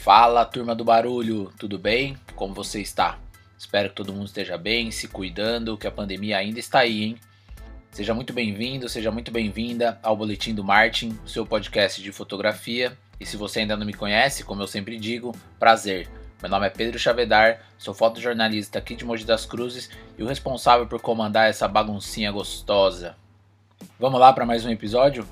Fala, turma do barulho, tudo bem? Como você está? Espero que todo mundo esteja bem, se cuidando, que a pandemia ainda está aí, hein? Seja muito bem-vindo, seja muito bem-vinda ao Boletim do Martin, seu podcast de fotografia. E se você ainda não me conhece, como eu sempre digo, prazer. Meu nome é Pedro Chavedar, sou fotojornalista aqui de Mogi das Cruzes e o responsável por comandar essa baguncinha gostosa. Vamos lá para mais um episódio?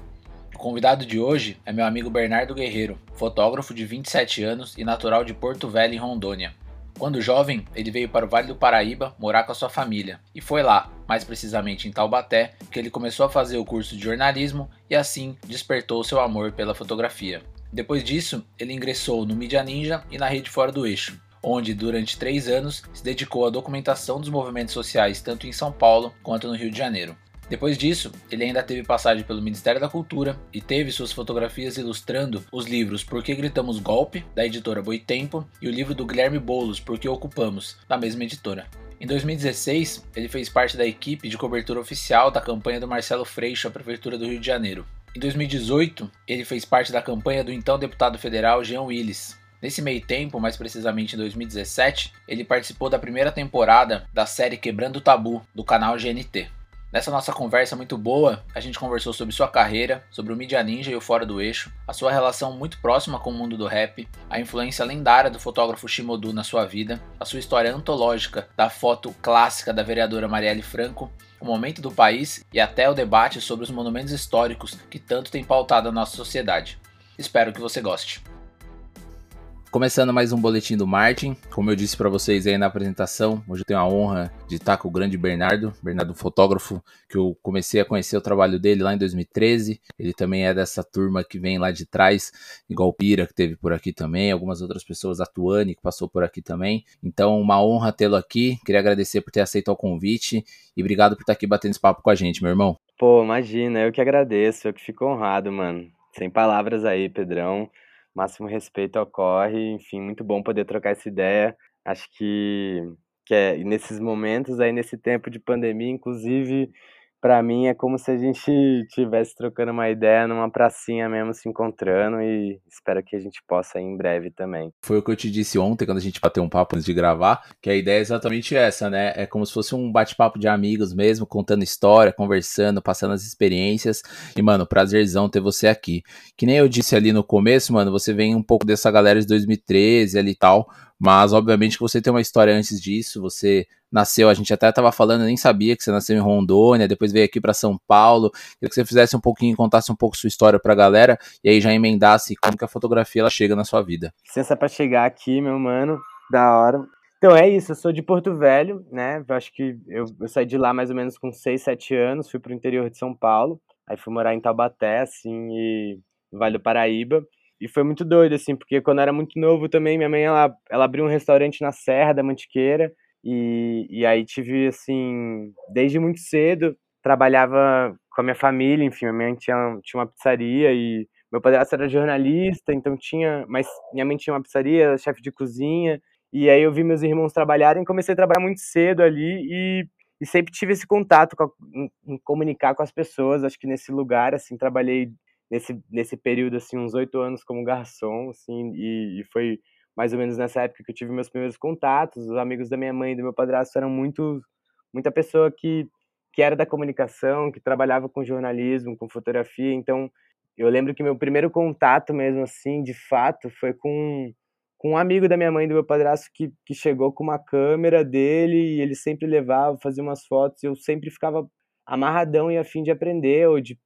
O convidado de hoje é meu amigo Bernardo Guerreiro, fotógrafo de 27 anos e natural de Porto Velho, em Rondônia. Quando jovem, ele veio para o Vale do Paraíba morar com a sua família, e foi lá, mais precisamente em Taubaté, que ele começou a fazer o curso de jornalismo e assim despertou seu amor pela fotografia. Depois disso, ele ingressou no Media Ninja e na Rede Fora do Eixo, onde durante três anos se dedicou à documentação dos movimentos sociais tanto em São Paulo quanto no Rio de Janeiro. Depois disso, ele ainda teve passagem pelo Ministério da Cultura e teve suas fotografias ilustrando os livros Por que Gritamos Golpe, da editora Boitempo, e o livro do Guilherme Boulos, Por que Ocupamos, da mesma editora. Em 2016, ele fez parte da equipe de cobertura oficial da campanha do Marcelo Freixo à Prefeitura do Rio de Janeiro. Em 2018, ele fez parte da campanha do então deputado federal Jean Willis. Nesse meio tempo, mais precisamente em 2017, ele participou da primeira temporada da série Quebrando o Tabu, do canal GNT. Nessa nossa conversa muito boa, a gente conversou sobre sua carreira, sobre o Media Ninja e o Fora do Eixo, a sua relação muito próxima com o mundo do rap, a influência lendária do fotógrafo Shimodu na sua vida, a sua história antológica da foto clássica da vereadora Marielle Franco, o momento do país e até o debate sobre os monumentos históricos que tanto tem pautado a nossa sociedade. Espero que você goste. Começando mais um boletim do Martin. Como eu disse para vocês aí na apresentação, hoje eu tenho a honra de estar com o grande Bernardo, Bernardo fotógrafo, que eu comecei a conhecer o trabalho dele lá em 2013. Ele também é dessa turma que vem lá de trás, igual Pira, que teve por aqui também, algumas outras pessoas, a Tuane, que passou por aqui também. Então, uma honra tê-lo aqui. Queria agradecer por ter aceito o convite e obrigado por estar aqui batendo esse papo com a gente, meu irmão. Pô, imagina, eu que agradeço, eu que fico honrado, mano. Sem palavras aí, Pedrão máximo respeito ocorre, enfim, muito bom poder trocar essa ideia. Acho que, que é, nesses momentos aí, nesse tempo de pandemia, inclusive, para mim é como se a gente tivesse trocando uma ideia numa pracinha mesmo, se encontrando e espero que a gente possa ir em breve também. Foi o que eu te disse ontem, quando a gente bateu um papo antes de gravar, que a ideia é exatamente essa, né? É como se fosse um bate-papo de amigos mesmo, contando história, conversando, passando as experiências. E, mano, prazerzão ter você aqui. Que nem eu disse ali no começo, mano, você vem um pouco dessa galera de 2013 ali e tal, mas obviamente que você tem uma história antes disso, você nasceu, a gente até estava falando, nem sabia que você nasceu em Rondônia, depois veio aqui para São Paulo. Queria que você fizesse um pouquinho, contasse um pouco sua história para a galera e aí já emendasse como que a fotografia ela chega na sua vida. Licença para chegar aqui, meu mano. Da hora. Então é isso, eu sou de Porto Velho, né? Eu acho que eu, eu saí de lá mais ou menos com 6, 7 anos, fui pro interior de São Paulo, aí fui morar em Taubaté, assim, e Vale do Paraíba. E foi muito doido, assim, porque quando eu era muito novo também, minha mãe, ela, ela abriu um restaurante na Serra da Mantiqueira, e, e aí tive, assim, desde muito cedo, trabalhava com a minha família, enfim, minha mãe tinha, tinha uma pizzaria e meu padrasto era jornalista, então tinha, mas minha mãe tinha uma pizzaria, chefe de cozinha, e aí eu vi meus irmãos trabalharem, comecei a trabalhar muito cedo ali e, e sempre tive esse contato com a, em, em, comunicar com as pessoas, acho que nesse lugar, assim, trabalhei nesse, nesse período, assim, uns oito anos como garçom, assim, e, e foi mais ou menos nessa época que eu tive meus primeiros contatos. Os amigos da minha mãe e do meu padrasto eram muito, muita pessoa que, que era da comunicação, que trabalhava com jornalismo, com fotografia. Então, eu lembro que meu primeiro contato mesmo assim, de fato, foi com, com um amigo da minha mãe e do meu padrasto que, que chegou com uma câmera dele e ele sempre levava, fazia umas fotos. E eu sempre ficava amarradão e afim de aprender ou de,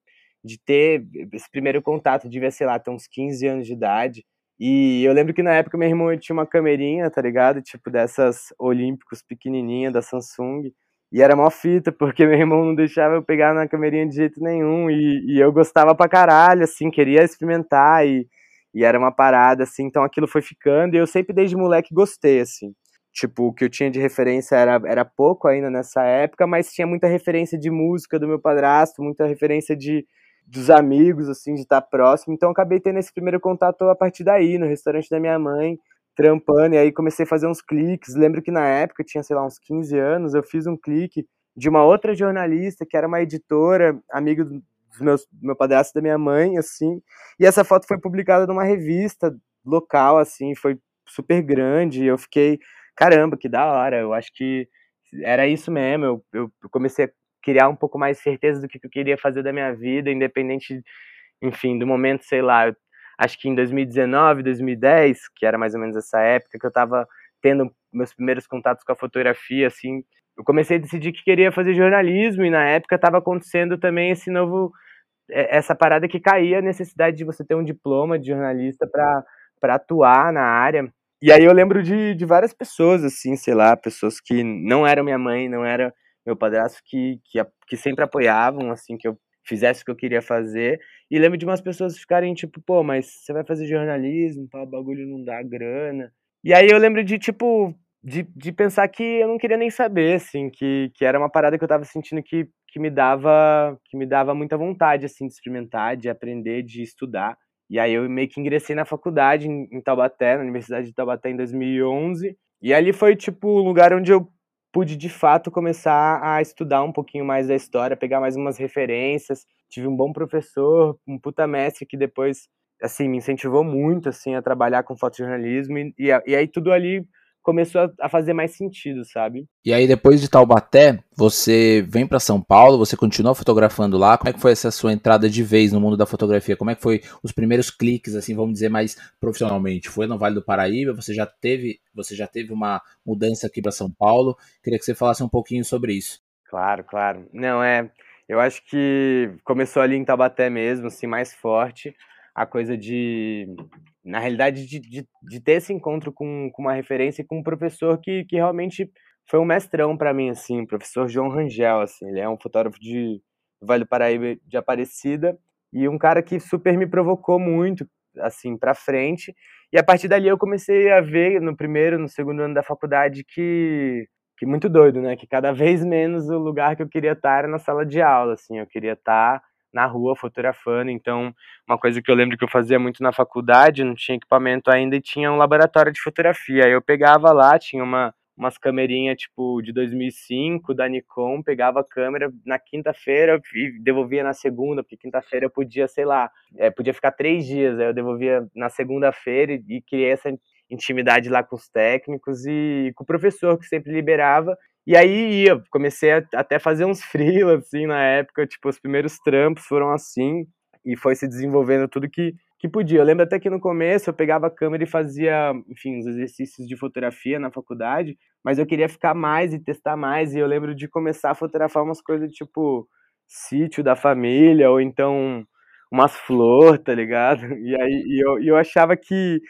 de ter esse primeiro contato. Devia, sei lá, ter uns 15 anos de idade. E eu lembro que na época meu irmão tinha uma camerinha, tá ligado? Tipo dessas olímpicos pequenininha da Samsung. E era mó fita, porque meu irmão não deixava eu pegar na camerinha de jeito nenhum. E, e eu gostava pra caralho, assim, queria experimentar. E, e era uma parada, assim. Então aquilo foi ficando. E eu sempre, desde moleque, gostei, assim. Tipo, o que eu tinha de referência era, era pouco ainda nessa época, mas tinha muita referência de música do meu padrasto, muita referência de, dos amigos, assim, de estar próximo. Então, acabei tendo esse primeiro contato a partir daí, no restaurante da minha mãe, trampando. E aí comecei a fazer uns cliques. Lembro que na época, tinha, sei lá, uns 15 anos, eu fiz um clique de uma outra jornalista, que era uma editora, amigo dos meus, do meu padrasto da minha mãe, assim. E essa foto foi publicada numa revista local, assim, foi super grande. Eu fiquei, caramba, que da hora. Eu acho que era isso mesmo. Eu, eu comecei a criar um pouco mais certeza do que eu queria fazer da minha vida, independente, enfim, do momento, sei lá. Acho que em 2019, 2010, que era mais ou menos essa época que eu tava tendo meus primeiros contatos com a fotografia, assim, eu comecei a decidir que queria fazer jornalismo e na época estava acontecendo também esse novo é, essa parada que caía a necessidade de você ter um diploma de jornalista para atuar na área. E aí eu lembro de, de várias pessoas, assim, sei lá, pessoas que não eram minha mãe, não era meu padrasto, que, que, que sempre apoiavam, assim, que eu fizesse o que eu queria fazer. E lembro de umas pessoas ficarem tipo, pô, mas você vai fazer jornalismo, pá, o bagulho não dá grana. E aí eu lembro de, tipo, de, de pensar que eu não queria nem saber, assim, que, que era uma parada que eu tava sentindo que, que me dava que me dava muita vontade, assim, de experimentar, de aprender, de estudar. E aí eu meio que ingressei na faculdade em, em Taubaté, na Universidade de Taubaté em 2011. E ali foi, tipo, o lugar onde eu pude, de fato, começar a estudar um pouquinho mais da história, pegar mais umas referências. Tive um bom professor, um puta mestre que depois, assim, me incentivou muito, assim, a trabalhar com fotojornalismo. E, e, e aí tudo ali começou a, fazer mais sentido, sabe? E aí depois de Taubaté, você vem para São Paulo, você continua fotografando lá. Como é que foi essa sua entrada de vez no mundo da fotografia? Como é que foi os primeiros cliques, assim, vamos dizer mais profissionalmente? Foi no Vale do Paraíba? Você já teve, você já teve uma mudança aqui para São Paulo? Queria que você falasse um pouquinho sobre isso. Claro, claro. Não é, eu acho que começou ali em Taubaté mesmo, assim, mais forte a coisa de, na realidade, de, de, de ter esse encontro com, com uma referência e com um professor que, que realmente foi um mestrão para mim, assim, o professor João Rangel, assim, ele é um fotógrafo de Vale do Paraíba de Aparecida e um cara que super me provocou muito, assim, para frente. E a partir dali eu comecei a ver no primeiro, no segundo ano da faculdade que que muito doido, né? Que cada vez menos o lugar que eu queria estar era na sala de aula, assim, eu queria estar na rua fotografando. Então, uma coisa que eu lembro que eu fazia muito na faculdade, não tinha equipamento ainda e tinha um laboratório de fotografia. Eu pegava lá, tinha uma umas camerinhas tipo de 2005 da Nikon, pegava a câmera na quinta-feira e devolvia na segunda, porque quinta-feira eu podia, sei lá, é, podia ficar três dias, aí eu devolvia na segunda-feira e, e criei essa intimidade lá com os técnicos e com o professor que sempre liberava e aí ia, comecei a até fazer uns freelas, assim, na época, tipo, os primeiros trampos foram assim, e foi se desenvolvendo tudo que, que podia. Eu lembro até que no começo eu pegava a câmera e fazia, enfim, os exercícios de fotografia na faculdade, mas eu queria ficar mais e testar mais, e eu lembro de começar a fotografar umas coisas tipo sítio da família, ou então umas flores, tá ligado? E aí e eu, e eu achava que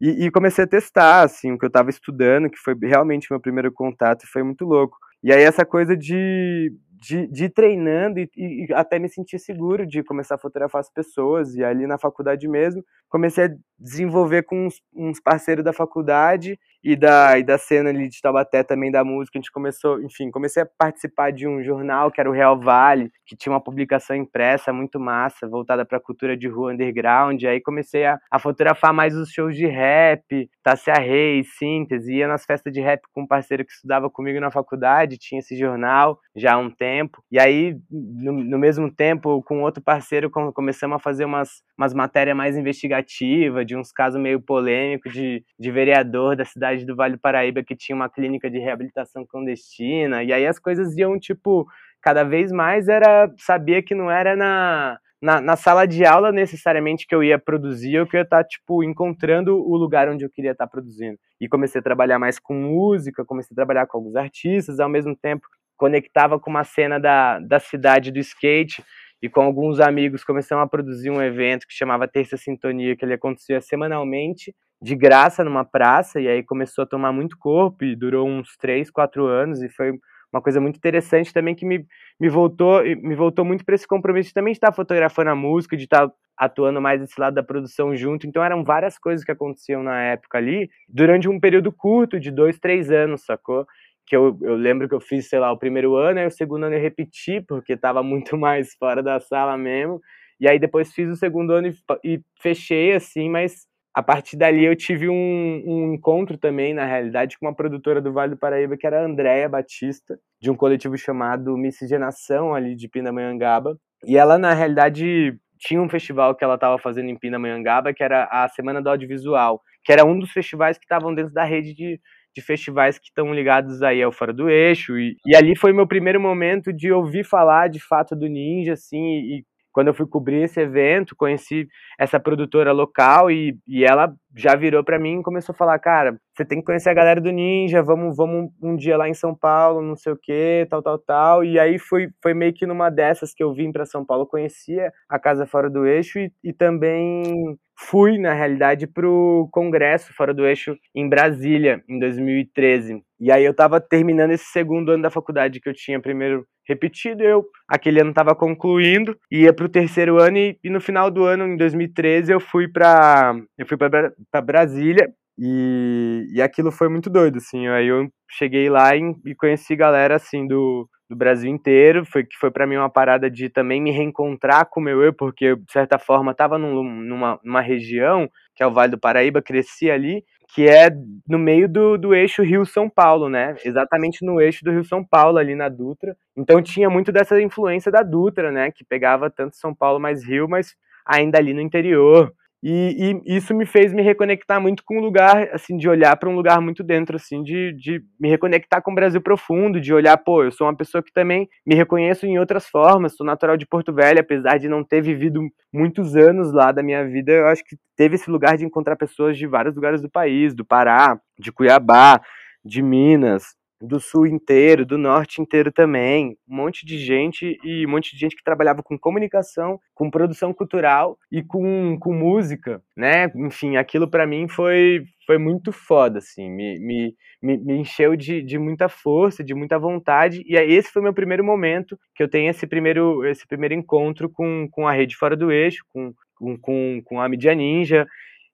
e, e, comecei a testar, assim, o que eu estava estudando, que foi realmente meu primeiro contato, e foi muito louco. E aí essa coisa de, de, de ir treinando e, e, até me sentir seguro de começar a fotografar as pessoas. E ali na faculdade mesmo, comecei a desenvolver com uns, uns parceiros da faculdade e da, e da cena ali de Taubaté também da música. A gente começou, enfim, comecei a participar de um jornal que era o Real Vale, que tinha uma publicação impressa muito massa, voltada para a cultura de rua underground. E aí comecei a, a fotografar mais os shows de rap, Tássia Reis, Síntese, ia nas festas de rap com um parceiro que estudava comigo na faculdade, tinha esse jornal já há um tempo. E aí, no, no mesmo tempo, com outro parceiro, começamos a fazer umas, umas matérias mais investigativas, de uns casos meio polêmicos de, de vereador da cidade do Vale do Paraíba que tinha uma clínica de reabilitação clandestina, e aí as coisas iam, tipo, cada vez mais era, sabia que não era na, na, na, sala de aula necessariamente que eu ia produzir, eu que ia estar, tipo, encontrando o lugar onde eu queria estar produzindo. E comecei a trabalhar mais com música, comecei a trabalhar com alguns artistas, ao mesmo tempo conectava com uma cena da, da cidade do skate, e com alguns amigos começamos a produzir um evento que chamava Terça Sintonia, que ele acontecia semanalmente, de graça numa praça, e aí começou a tomar muito corpo e durou uns três, quatro anos, e foi uma coisa muito interessante também que me, me voltou me voltou muito para esse compromisso de também estar fotografando a música, de estar atuando mais desse lado da produção junto. Então eram várias coisas que aconteciam na época ali, durante um período curto, de dois, três anos, sacou? Que eu, eu lembro que eu fiz, sei lá, o primeiro ano, e o segundo ano eu repeti, porque estava muito mais fora da sala mesmo. E aí depois fiz o segundo ano e, e fechei assim, mas a partir dali eu tive um, um, encontro também, na realidade, com uma produtora do Vale do Paraíba, que era a Andréia Batista, de um coletivo chamado Miscigenação, ali de Pindamonhangaba. E ela, na realidade, tinha um festival que ela estava fazendo em Pindamonhangaba, que era a Semana do Audiovisual, que era um dos festivais que estavam dentro da rede de, de festivais que estão ligados aí ao Fora do Eixo. E, e ali foi meu primeiro momento de ouvir falar de fato do Ninja, assim, e, quando eu fui cobrir esse evento, conheci essa produtora local e, e ela já virou para mim e começou a falar, cara, você tem que conhecer a galera do Ninja, vamos, vamos um dia lá em São Paulo, não sei o que, tal, tal, tal. E aí foi, foi meio que numa dessas que eu vim para São Paulo, conhecia a Casa Fora do Eixo e, e também fui, na realidade, pro Congresso Fora do Eixo em Brasília, em 2013. E aí eu tava terminando esse segundo ano da faculdade que eu tinha primeiro repetido, eu aquele ano estava concluindo, ia para o terceiro ano e, e, no final do ano, em 2013, eu fui para eu fui para Brasília e, e aquilo foi muito doido, assim. Aí eu cheguei lá e, e conheci galera assim do, do Brasil inteiro, foi que foi para mim uma parada de também me reencontrar com o meu eu, porque eu, de certa forma estava num, numa, numa região que é o Vale do Paraíba, cresci ali, que é no meio do, do eixo Rio-São Paulo, né? Exatamente no eixo do Rio-São Paulo, ali na Dutra. Então tinha muito dessa influência da Dutra, né? Que pegava tanto São Paulo mais Rio, mas ainda ali no interior. E, e, isso me fez me reconectar muito com um lugar, assim, de olhar para um lugar muito dentro, assim, de, de me reconectar com o Brasil profundo, de olhar, pô, eu sou uma pessoa que também me reconheço em outras formas, sou natural de Porto Velho, apesar de não ter vivido muitos anos lá da minha vida, eu acho que teve esse lugar de encontrar pessoas de vários lugares do país, do Pará, de Cuiabá, de Minas, do sul inteiro, do norte inteiro também, um monte de gente e um monte de gente que trabalhava com comunicação, com produção cultural e com, com música, né? Enfim, aquilo para mim foi, foi muito foda, assim, me, me, me, encheu de, de muita força, de muita vontade e esse foi meu primeiro momento que eu tenho esse primeiro, esse primeiro encontro com, com a rede fora do eixo, com, com, com, com a mídia ninja,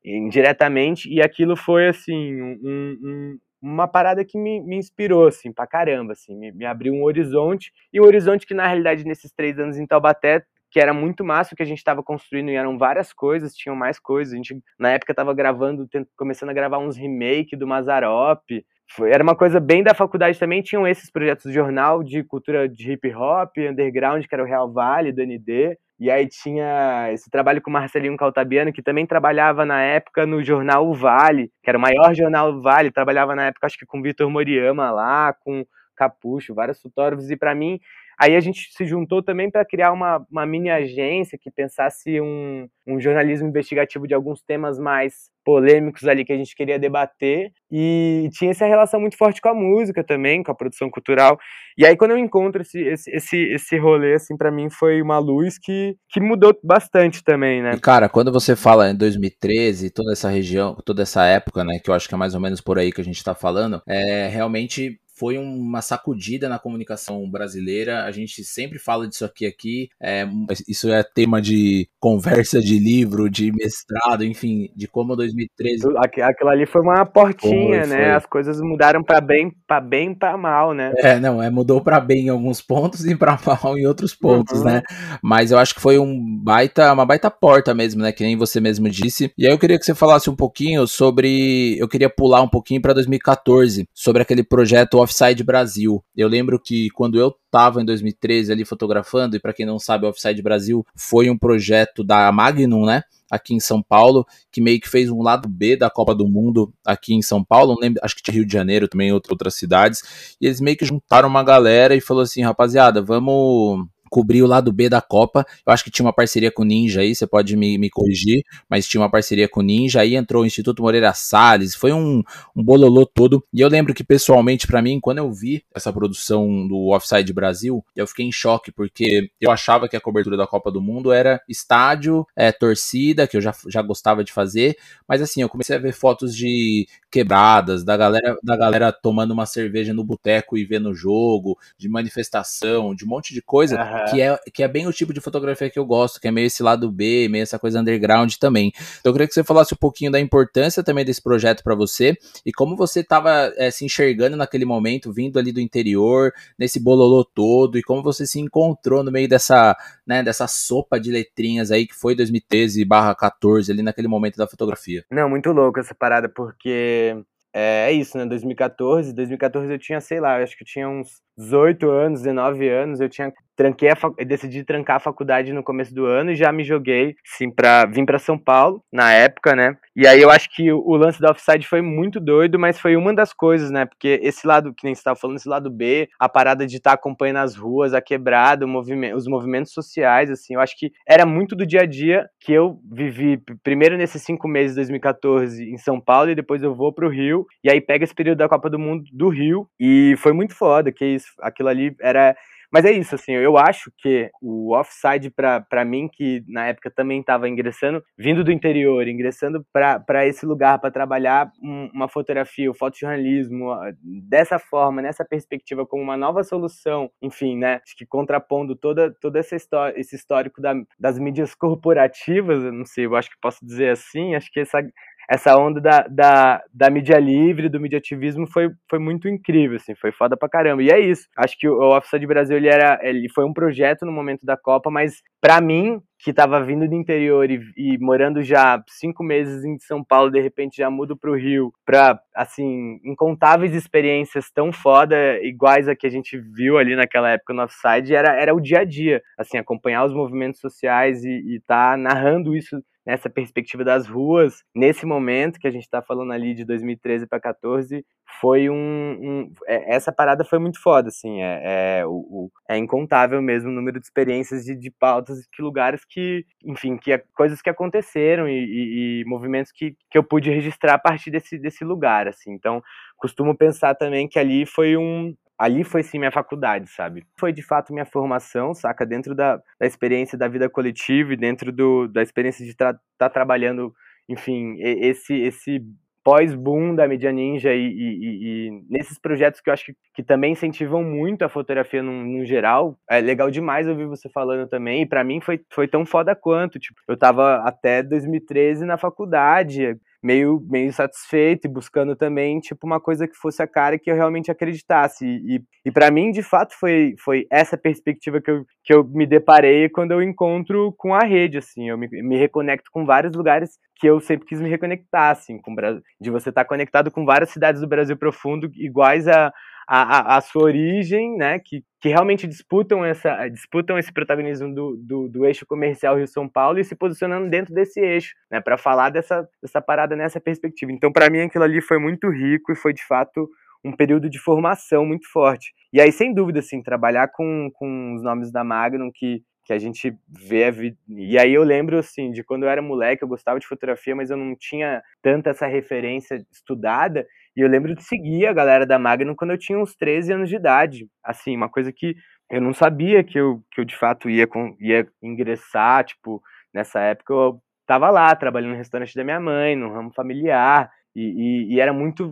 indiretamente, e aquilo foi, assim, um, um uma parada que me, me inspirou, assim, pra caramba, assim, me, me abriu um horizonte, e um horizonte que, na realidade, nesses três anos em Taubaté, que era muito massa o que a gente estava construindo, e eram várias coisas, tinham mais coisas, a gente, na época, estava gravando, começando a gravar uns remake do Mazarop, foi, era uma coisa bem da faculdade também, tinham esses projetos de jornal de cultura de hip hop, underground, que era o Real Vale, do ND, e aí tinha esse trabalho com o Marcelinho Caltabiano, que também trabalhava na época no jornal O Vale, que era o maior jornal O Vale, trabalhava na época acho que com Vitor Moriyama lá, com Capucho, vários fotógrafos, e para mim Aí a gente se juntou também para criar uma, uma mini agência que pensasse um, um jornalismo investigativo de alguns temas mais polêmicos ali que a gente queria debater e tinha essa relação muito forte com a música também, com a produção cultural. E aí quando eu encontro esse esse esse, esse rolê assim para mim foi uma luz que, que mudou bastante também, né? E cara, quando você fala em 2013, toda essa região, toda essa época, né, que eu acho que é mais ou menos por aí que a gente tá falando, é realmente foi uma sacudida na comunicação brasileira. A gente sempre fala disso aqui aqui. É, isso é tema de conversa de livro, de mestrado, enfim, de como 2013. Aquilo ali foi uma portinha, foi, né? Foi. As coisas mudaram para bem, para bem, para mal, né? É, não, é mudou para bem em alguns pontos e para mal em outros pontos, uhum. né? Mas eu acho que foi um baita, uma baita porta mesmo, né? Que nem você mesmo disse. E aí eu queria que você falasse um pouquinho sobre, eu queria pular um pouquinho para 2014, sobre aquele projeto Offside Brasil. Eu lembro que quando eu estava em 2013 ali fotografando, e para quem não sabe, o Offside Brasil foi um projeto da Magnum, né? Aqui em São Paulo, que meio que fez um lado B da Copa do Mundo aqui em São Paulo, lembro, acho que tinha Rio de Janeiro também, outras cidades, e eles meio que juntaram uma galera e falou assim, rapaziada, vamos cobrir o lado B da Copa. Eu acho que tinha uma parceria com o Ninja aí, você pode me, me corrigir, mas tinha uma parceria com o Ninja. Aí entrou o Instituto Moreira Salles, foi um, um bololô todo. E eu lembro que, pessoalmente, para mim, quando eu vi essa produção do Offside Brasil, eu fiquei em choque, porque eu achava que a cobertura da Copa do Mundo era estádio, é, torcida, que eu já, já gostava de fazer, mas assim, eu comecei a ver fotos de quebradas, da galera, da galera tomando uma cerveja no boteco e vendo o jogo, de manifestação, de um monte de coisa. Uhum que, é, que é bem o tipo de fotografia que eu gosto, que é meio esse lado B, meio essa coisa underground também. Então eu queria que você falasse um pouquinho da importância também desse projeto para você e como você estava é, se enxergando naquele momento, vindo ali do interior, nesse bololô todo, e como você se encontrou no meio dessa, né, dessa sopa de letrinhas aí que foi 2013 barra 14 ali naquele momento da fotografia. Não, muito louco essa parada, porque é, é isso, né? 2014, 2014 eu tinha, sei lá, eu acho que eu tinha uns 18 anos, 19 anos, eu tinha tranquei a decidi trancar a faculdade no começo do ano e já me joguei, sim, para vim para São Paulo na época, né? E aí eu acho que o, o lance da offside foi muito doido, mas foi uma das coisas, né? Porque esse lado que nem você estava falando, esse lado B, a parada de estar tá acompanhando as ruas, a quebrada, movimento, os movimentos sociais, assim, eu acho que era muito do dia a dia que eu vivi primeiro nesses cinco meses de 2014 em São Paulo e depois eu vou pro Rio e aí pega esse período da Copa do Mundo do Rio e foi muito foda, que isso, aquilo ali era mas é isso, assim, eu acho que o offside, para mim, que na época também estava ingressando, vindo do interior, ingressando para esse lugar para trabalhar uma fotografia, o fotojornalismo, dessa forma, nessa perspectiva, como uma nova solução, enfim, né, acho que contrapondo toda, toda essa história, esse histórico da, das mídias corporativas, eu não sei, eu acho que posso dizer assim, acho que essa essa onda da, da, da mídia livre, do mediativismo foi, foi muito incrível, assim, foi foda pra caramba. E é isso. Acho que o, Offside Brasil ele era, ele foi um projeto no momento da Copa, mas para mim, que estava vindo do interior e, e, morando já cinco meses em São Paulo, de repente já mudo para o Rio, para assim incontáveis experiências tão foda iguais a que a gente viu ali naquela época no Offside, era, era o dia a dia, assim acompanhar os movimentos sociais e estar tá narrando isso nessa perspectiva das ruas, nesse momento que a gente está falando ali de 2013 para 14, foi um, um, é, essa parada foi muito foda, assim, é, é, o, o, é incontável mesmo o número de experiências de, de pautas de lugares que, enfim, que coisas que aconteceram e, e, e, movimentos que, que eu pude registrar a partir desse, desse lugar, assim, então costumo pensar também que ali foi um, ali foi sim minha faculdade, sabe? Foi de fato minha formação, saca? Dentro da, da experiência da vida coletiva e dentro do, da experiência de estar tá trabalhando, enfim, esse, esse pós-boom da mídia ninja e, e, e, nesses projetos que eu acho que, que também incentivam muito a fotografia no, geral. É legal demais ouvir você falando também, e para mim foi, foi tão foda quanto. Tipo, eu tava até 2013 na faculdade, meio, meio satisfeito e buscando também, tipo, uma coisa que fosse a cara que eu realmente acreditasse. E, e para mim, de fato, foi, foi essa perspectiva que eu, que eu me deparei quando eu encontro com a rede, assim. Eu me, me reconecto com vários lugares que eu sempre quis me reconectar, assim, com, de você estar conectado com várias cidades do Brasil profundo iguais a, a, a, sua origem, né, que, que realmente disputam, essa, disputam esse protagonismo do, do, do eixo comercial Rio-São Paulo e se posicionando dentro desse eixo, né, para falar dessa, dessa parada nessa perspectiva. Então, para mim, aquilo ali foi muito rico e foi, de fato, um período de formação muito forte. E aí, sem dúvida, assim, trabalhar com, com os nomes da Magnum, que, que a gente vê a vida. E aí eu lembro, assim, de quando eu era moleque, eu gostava de fotografia, mas eu não tinha tanta essa referência estudada. E eu lembro de seguir a galera da Magnum quando eu tinha uns 13 anos de idade. Assim, uma coisa que eu não sabia que eu, que eu de fato ia, com, ia ingressar, tipo, nessa época eu tava lá, trabalhando no restaurante da minha mãe, no ramo familiar, e, e, e era muito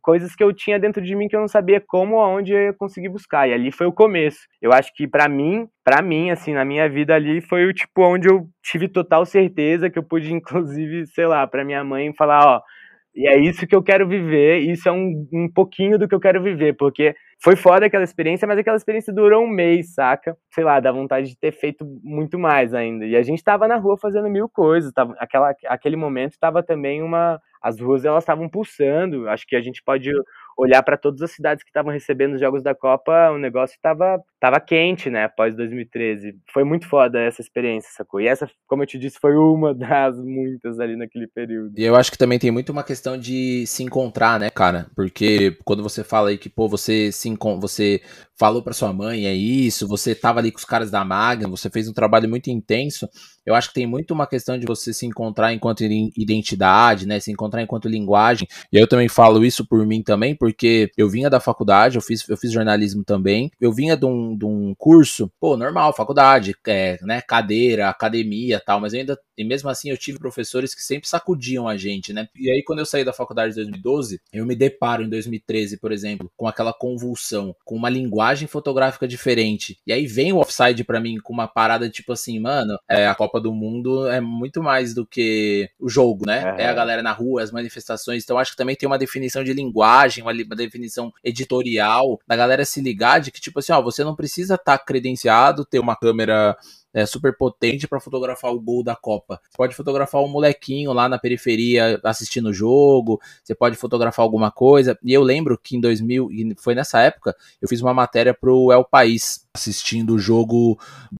coisas que eu tinha dentro de mim que eu não sabia como ou aonde eu ia conseguir buscar, e ali foi o começo. Eu acho que para mim, para mim, assim, na minha vida ali, foi o tipo onde eu tive total certeza que eu pude, inclusive, sei lá, para minha mãe falar, ó, e é isso que eu quero viver, isso é um, um pouquinho do que eu quero viver, porque foi foda aquela experiência, mas aquela experiência durou um mês, saca? Sei lá, dá vontade de ter feito muito mais ainda. E a gente tava na rua fazendo mil coisas, tava, aquela, aquele momento tava também uma. As ruas elas estavam pulsando. Acho que a gente pode olhar para todas as cidades que estavam recebendo os Jogos da Copa, o negócio estava tava quente, né, após 2013. Foi muito foda essa experiência, sacou? E essa, como eu te disse, foi uma das muitas ali naquele período. E eu acho que também tem muito uma questão de se encontrar, né, cara? Porque quando você fala aí que, pô, você se você falou para sua mãe, é isso, você tava ali com os caras da Magna, você fez um trabalho muito intenso. Eu acho que tem muito uma questão de você se encontrar enquanto identidade, né? Se encontrar enquanto linguagem. E eu também falo isso por mim também, porque eu vinha da faculdade, eu fiz, eu fiz jornalismo também. Eu vinha de um, de um curso, pô, normal, faculdade, é, né? Cadeira, academia tal, mas ainda, e mesmo assim eu tive professores que sempre sacudiam a gente, né? E aí, quando eu saí da faculdade em 2012, eu me deparo em 2013, por exemplo, com aquela convulsão, com uma linguagem fotográfica diferente. E aí vem o offside para mim com uma parada tipo assim, mano, é, a Copa do Mundo é muito mais do que o jogo, né? É a galera na rua, as manifestações. Então acho que também tem uma definição de linguagem, uma, uma definição editorial da galera se ligar de que, tipo assim, ó, você não precisa estar tá credenciado, ter uma câmera é, super potente para fotografar o gol da Copa. Você pode fotografar um molequinho lá na periferia assistindo o jogo, você pode fotografar alguma coisa. E eu lembro que em 2000, foi nessa época, eu fiz uma matéria pro El País, assistindo o jogo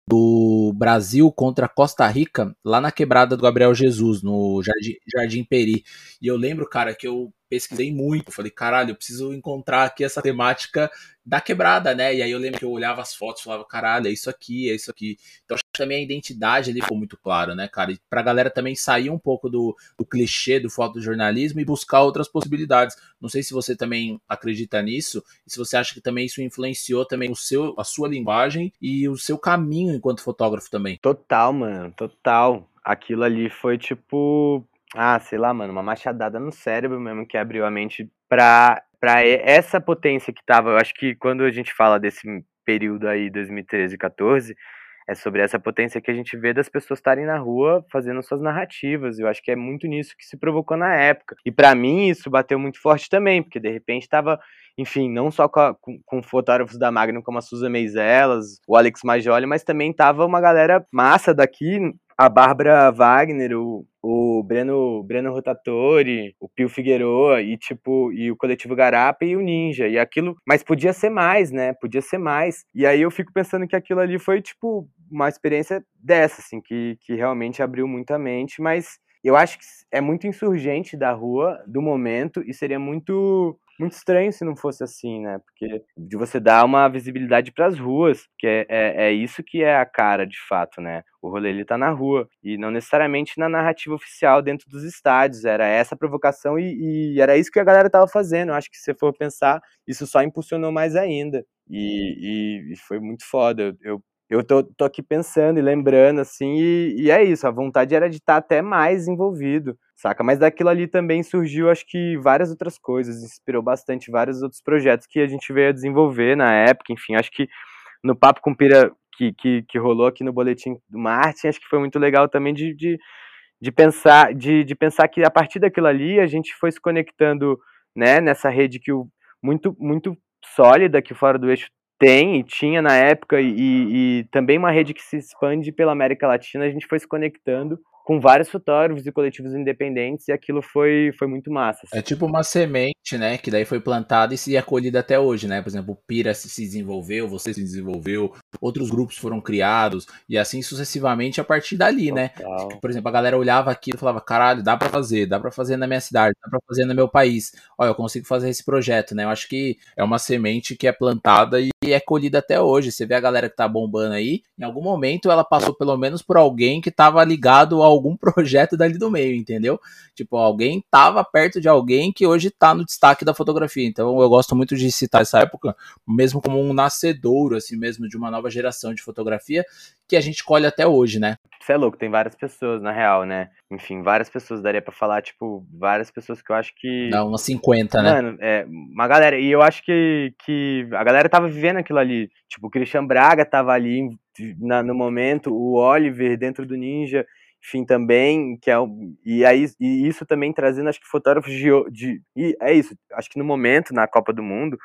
do Brasil contra Costa Rica, lá na quebrada do Gabriel Jesus, no Jardim, Jardim Peri. E eu lembro, cara, que eu pesquisei muito. Falei, caralho, eu preciso encontrar aqui essa temática da quebrada, né? E aí eu lembro que eu olhava as fotos e falava, caralho, é isso aqui, é isso aqui. Então acho que também a identidade ali ficou muito claro, né, cara? E pra galera também sair um pouco do, do clichê do fotojornalismo e buscar outras possibilidades. Não sei se você também acredita nisso e se você acha que também isso influenciou também o seu, a sua linguagem e o seu caminho enquanto fotógrafo também. Total, mano, total. Aquilo ali foi tipo ah, sei lá, mano, uma machadada no cérebro mesmo que abriu a mente pra, pra essa potência que tava. Eu acho que quando a gente fala desse período aí, 2013 e 14, é sobre essa potência que a gente vê das pessoas estarem na rua fazendo suas narrativas. Eu acho que é muito nisso que se provocou na época. E para mim isso bateu muito forte também, porque de repente estava, enfim, não só com, a, com, com, fotógrafos da Magnum como a Susan Meiselas, o Alex Majoli, mas também tava uma galera massa daqui, a Bárbara Wagner, o, o Breno, Breno Rotatori, o Pio Figueroa e tipo e o coletivo Garapa e o Ninja e aquilo, mas podia ser mais, né? Podia ser mais. E aí eu fico pensando que aquilo ali foi tipo uma experiência dessa assim, que que realmente abriu muita mente, mas eu acho que é muito insurgente da rua, do momento, e seria muito muito estranho se não fosse assim, né? Porque de você dar uma visibilidade para as ruas, que é, é, é, isso que é a cara de fato, né? O rolê ele tá na rua e não necessariamente na narrativa oficial dentro dos estádios. Era essa provocação e, e era isso que a galera tava fazendo. Eu acho que se você for pensar, isso só impulsionou mais ainda. E, e, e foi muito foda. Eu, eu tô, tô aqui pensando e lembrando, assim, e, e é isso, a vontade era de estar até mais envolvido, saca? Mas daquilo ali também surgiu, acho que, várias outras coisas, inspirou bastante vários outros projetos que a gente veio a desenvolver na época, enfim, acho que no Papo com Pira que, que, que rolou aqui no Boletim do Martin, acho que foi muito legal também de, de, de pensar de, de pensar que a partir daquilo ali a gente foi se conectando, né, nessa rede que o, muito, muito sólida que fora do eixo tem tinha na época, e, e, também uma rede que se expande pela América Latina, a gente foi se conectando com vários fotógrafos e coletivos independentes e aquilo foi, foi muito massa. Assim. É tipo uma semente, né, que daí foi plantada e se acolhida até hoje, né? Por exemplo, o Pira se desenvolveu, você se desenvolveu, outros grupos foram criados e assim sucessivamente a partir dali, né? Total. né? Por exemplo, a galera olhava aqui e falava, caralho, dá para fazer, dá para fazer na minha cidade, dá para fazer no meu país. Olha, eu consigo fazer esse projeto, né? Eu acho que é uma semente que é plantada e é colhida até hoje. Você vê a galera que tá bombando aí, em algum momento ela passou pelo menos por alguém que tava ligado ao algum projeto dali do meio, entendeu? Tipo, alguém tava perto de alguém que hoje tá no destaque da fotografia. Então eu gosto muito de citar essa época, mesmo como um nascedouro, assim mesmo, de uma nova geração de fotografia que a gente colhe até hoje, né? Você é louco, tem várias pessoas, na real, né? Enfim, várias pessoas, daria para falar, tipo, várias pessoas que eu acho que. Não, umas 50, né? Mano, é, uma galera. E eu acho que, que a galera tava vivendo aquilo ali. Tipo, o Christian Braga tava ali na, no momento, o Oliver dentro do Ninja enfim, também, que é e aí e isso também trazendo, acho que fotógrafos de, de e é isso, acho que no momento na Copa do Mundo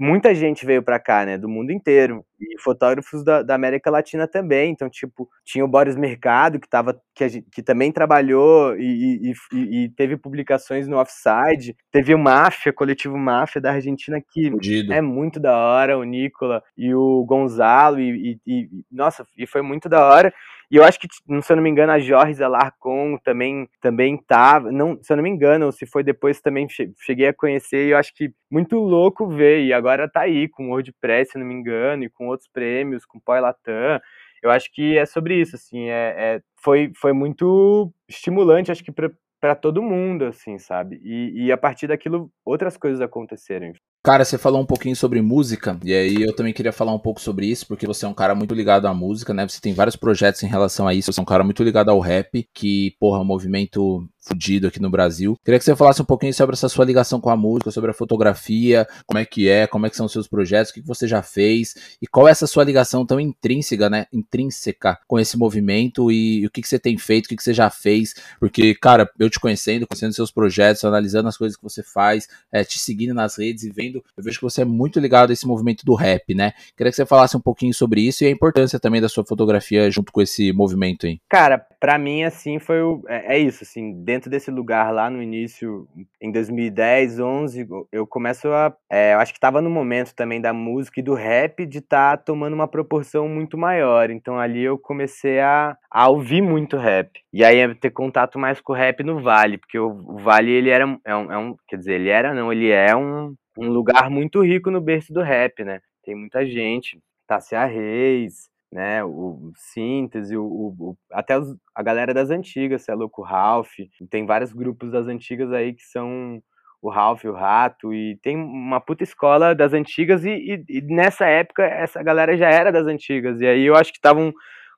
muita gente veio para cá, né, do mundo inteiro, e fotógrafos da, da, América Latina também, então, tipo, tinha o Boris Mercado, que, tava, que, gente, que também trabalhou e, e, e, teve publicações no Offside, teve o Máfia, coletivo Máfia da Argentina, que Fudido. é muito da hora, o Nicola e o Gonzalo, e, e, nossa, e foi muito da hora, e eu acho que, se eu não me engano, a Jorge Alarcon também, também tava. Não, se eu não me engano, se foi depois também cheguei a conhecer, e eu acho que muito louco ver. E agora tá aí com o WordPress, se não me engano, e com outros prêmios, com Poi Latam. Eu acho que é sobre isso, assim, é, é foi, foi muito estimulante, acho que para todo mundo, assim, sabe? E, e a partir daquilo, outras coisas aconteceram. Cara, você falou um pouquinho sobre música, e aí eu também queria falar um pouco sobre isso, porque você é um cara muito ligado à música, né? Você tem vários projetos em relação a isso, você é um cara muito ligado ao rap, que, porra, é um movimento fudido aqui no Brasil. Queria que você falasse um pouquinho sobre essa sua ligação com a música, sobre a fotografia, como é que é, como é que são os seus projetos, o que você já fez e qual é essa sua ligação tão intrínseca, né, intrínseca com esse movimento e, o que, que você tem feito, o que, que você já fez, porque, cara, eu te conhecendo, conhecendo seus projetos, analisando as coisas que você faz, é, te seguindo nas redes e vendo, eu vejo que você é muito ligado a esse movimento do rap, né? Queria que você falasse um pouquinho sobre isso e a importância também da sua fotografia junto com esse movimento aí. Cara, para mim, assim, foi o, é, é, isso, assim, dentro desse lugar lá no início, em 2010, 11, eu começo a, é, eu acho que tava no momento também da música e do rap de estar tá tomando uma proporção muito maior, então ali eu comecei a, a ouvir muito rap, e aí ter contato mais com o rap no Vale, porque o, Vale, ele era, é um, é um, quer dizer, ele era, não, ele é um, um lugar muito rico no berço do rap, né, tem muita gente, Tássia Reis, né, o Síntese, o, o, até os, a galera das antigas, é louco, o Ralph, tem vários grupos das antigas aí que são o Ralph, o Rato, e tem uma puta escola das antigas, e, e, e nessa época essa galera já era das antigas, e aí eu acho que estavam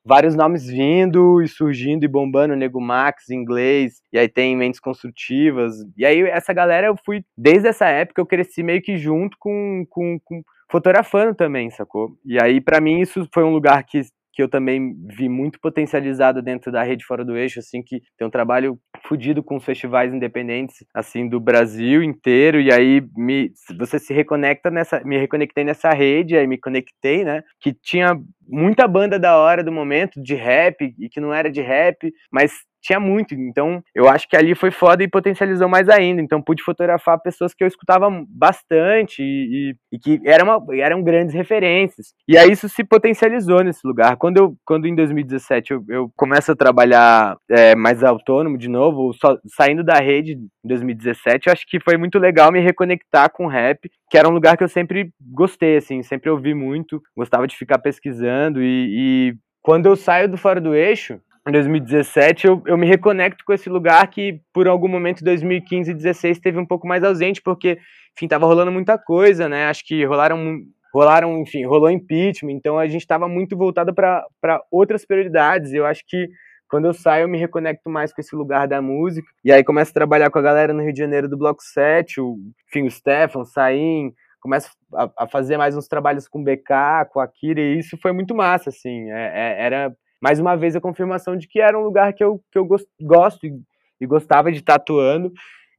vários nomes vindo e surgindo e bombando, Nego Max, inglês, e aí tem Mentes Construtivas, e aí essa galera eu fui, desde essa época eu cresci meio que junto com, com, com fotografando também, sacou? E aí, para mim, isso foi um lugar que, que eu também vi muito potencializado dentro da rede Fora do Eixo, assim, que tem um trabalho fodido com os festivais independentes, assim, do Brasil inteiro, e aí me, você se reconecta nessa, me reconectei nessa rede, aí me conectei, né, que tinha muita banda da hora do momento, de rap, e que não era de rap, mas tinha muito. Então, eu acho que ali foi foda e potencializou mais ainda. Então, pude fotografar pessoas que eu escutava bastante e, e, e que eram, uma, eram grandes referências. E aí isso se potencializou nesse lugar. Quando eu, quando em 2017 eu, eu começo a trabalhar é, mais autônomo de novo, só, saindo da rede em 2017, eu acho que foi muito legal me reconectar com o rap, que era um lugar que eu sempre gostei, assim, sempre ouvi muito, gostava de ficar pesquisando e, e quando eu saio do Fora do Eixo, em 2017, eu, eu me reconecto com esse lugar que, por algum momento, 2015 e 2016 teve um pouco mais ausente, porque, enfim, tava rolando muita coisa, né? Acho que rolaram, rolaram enfim, rolou impeachment, então a gente estava muito voltado para outras prioridades. Eu acho que quando eu saio, eu me reconecto mais com esse lugar da música, e aí começo a trabalhar com a galera no Rio de Janeiro do Bloco 7, o, enfim, o Stefan, o Saim, começo a, a, fazer mais uns trabalhos com o BK, com a Kira, e isso foi muito massa, assim, é, é, era mais uma vez a confirmação de que era um lugar que eu, que eu gosto e, e gostava de estar atuando.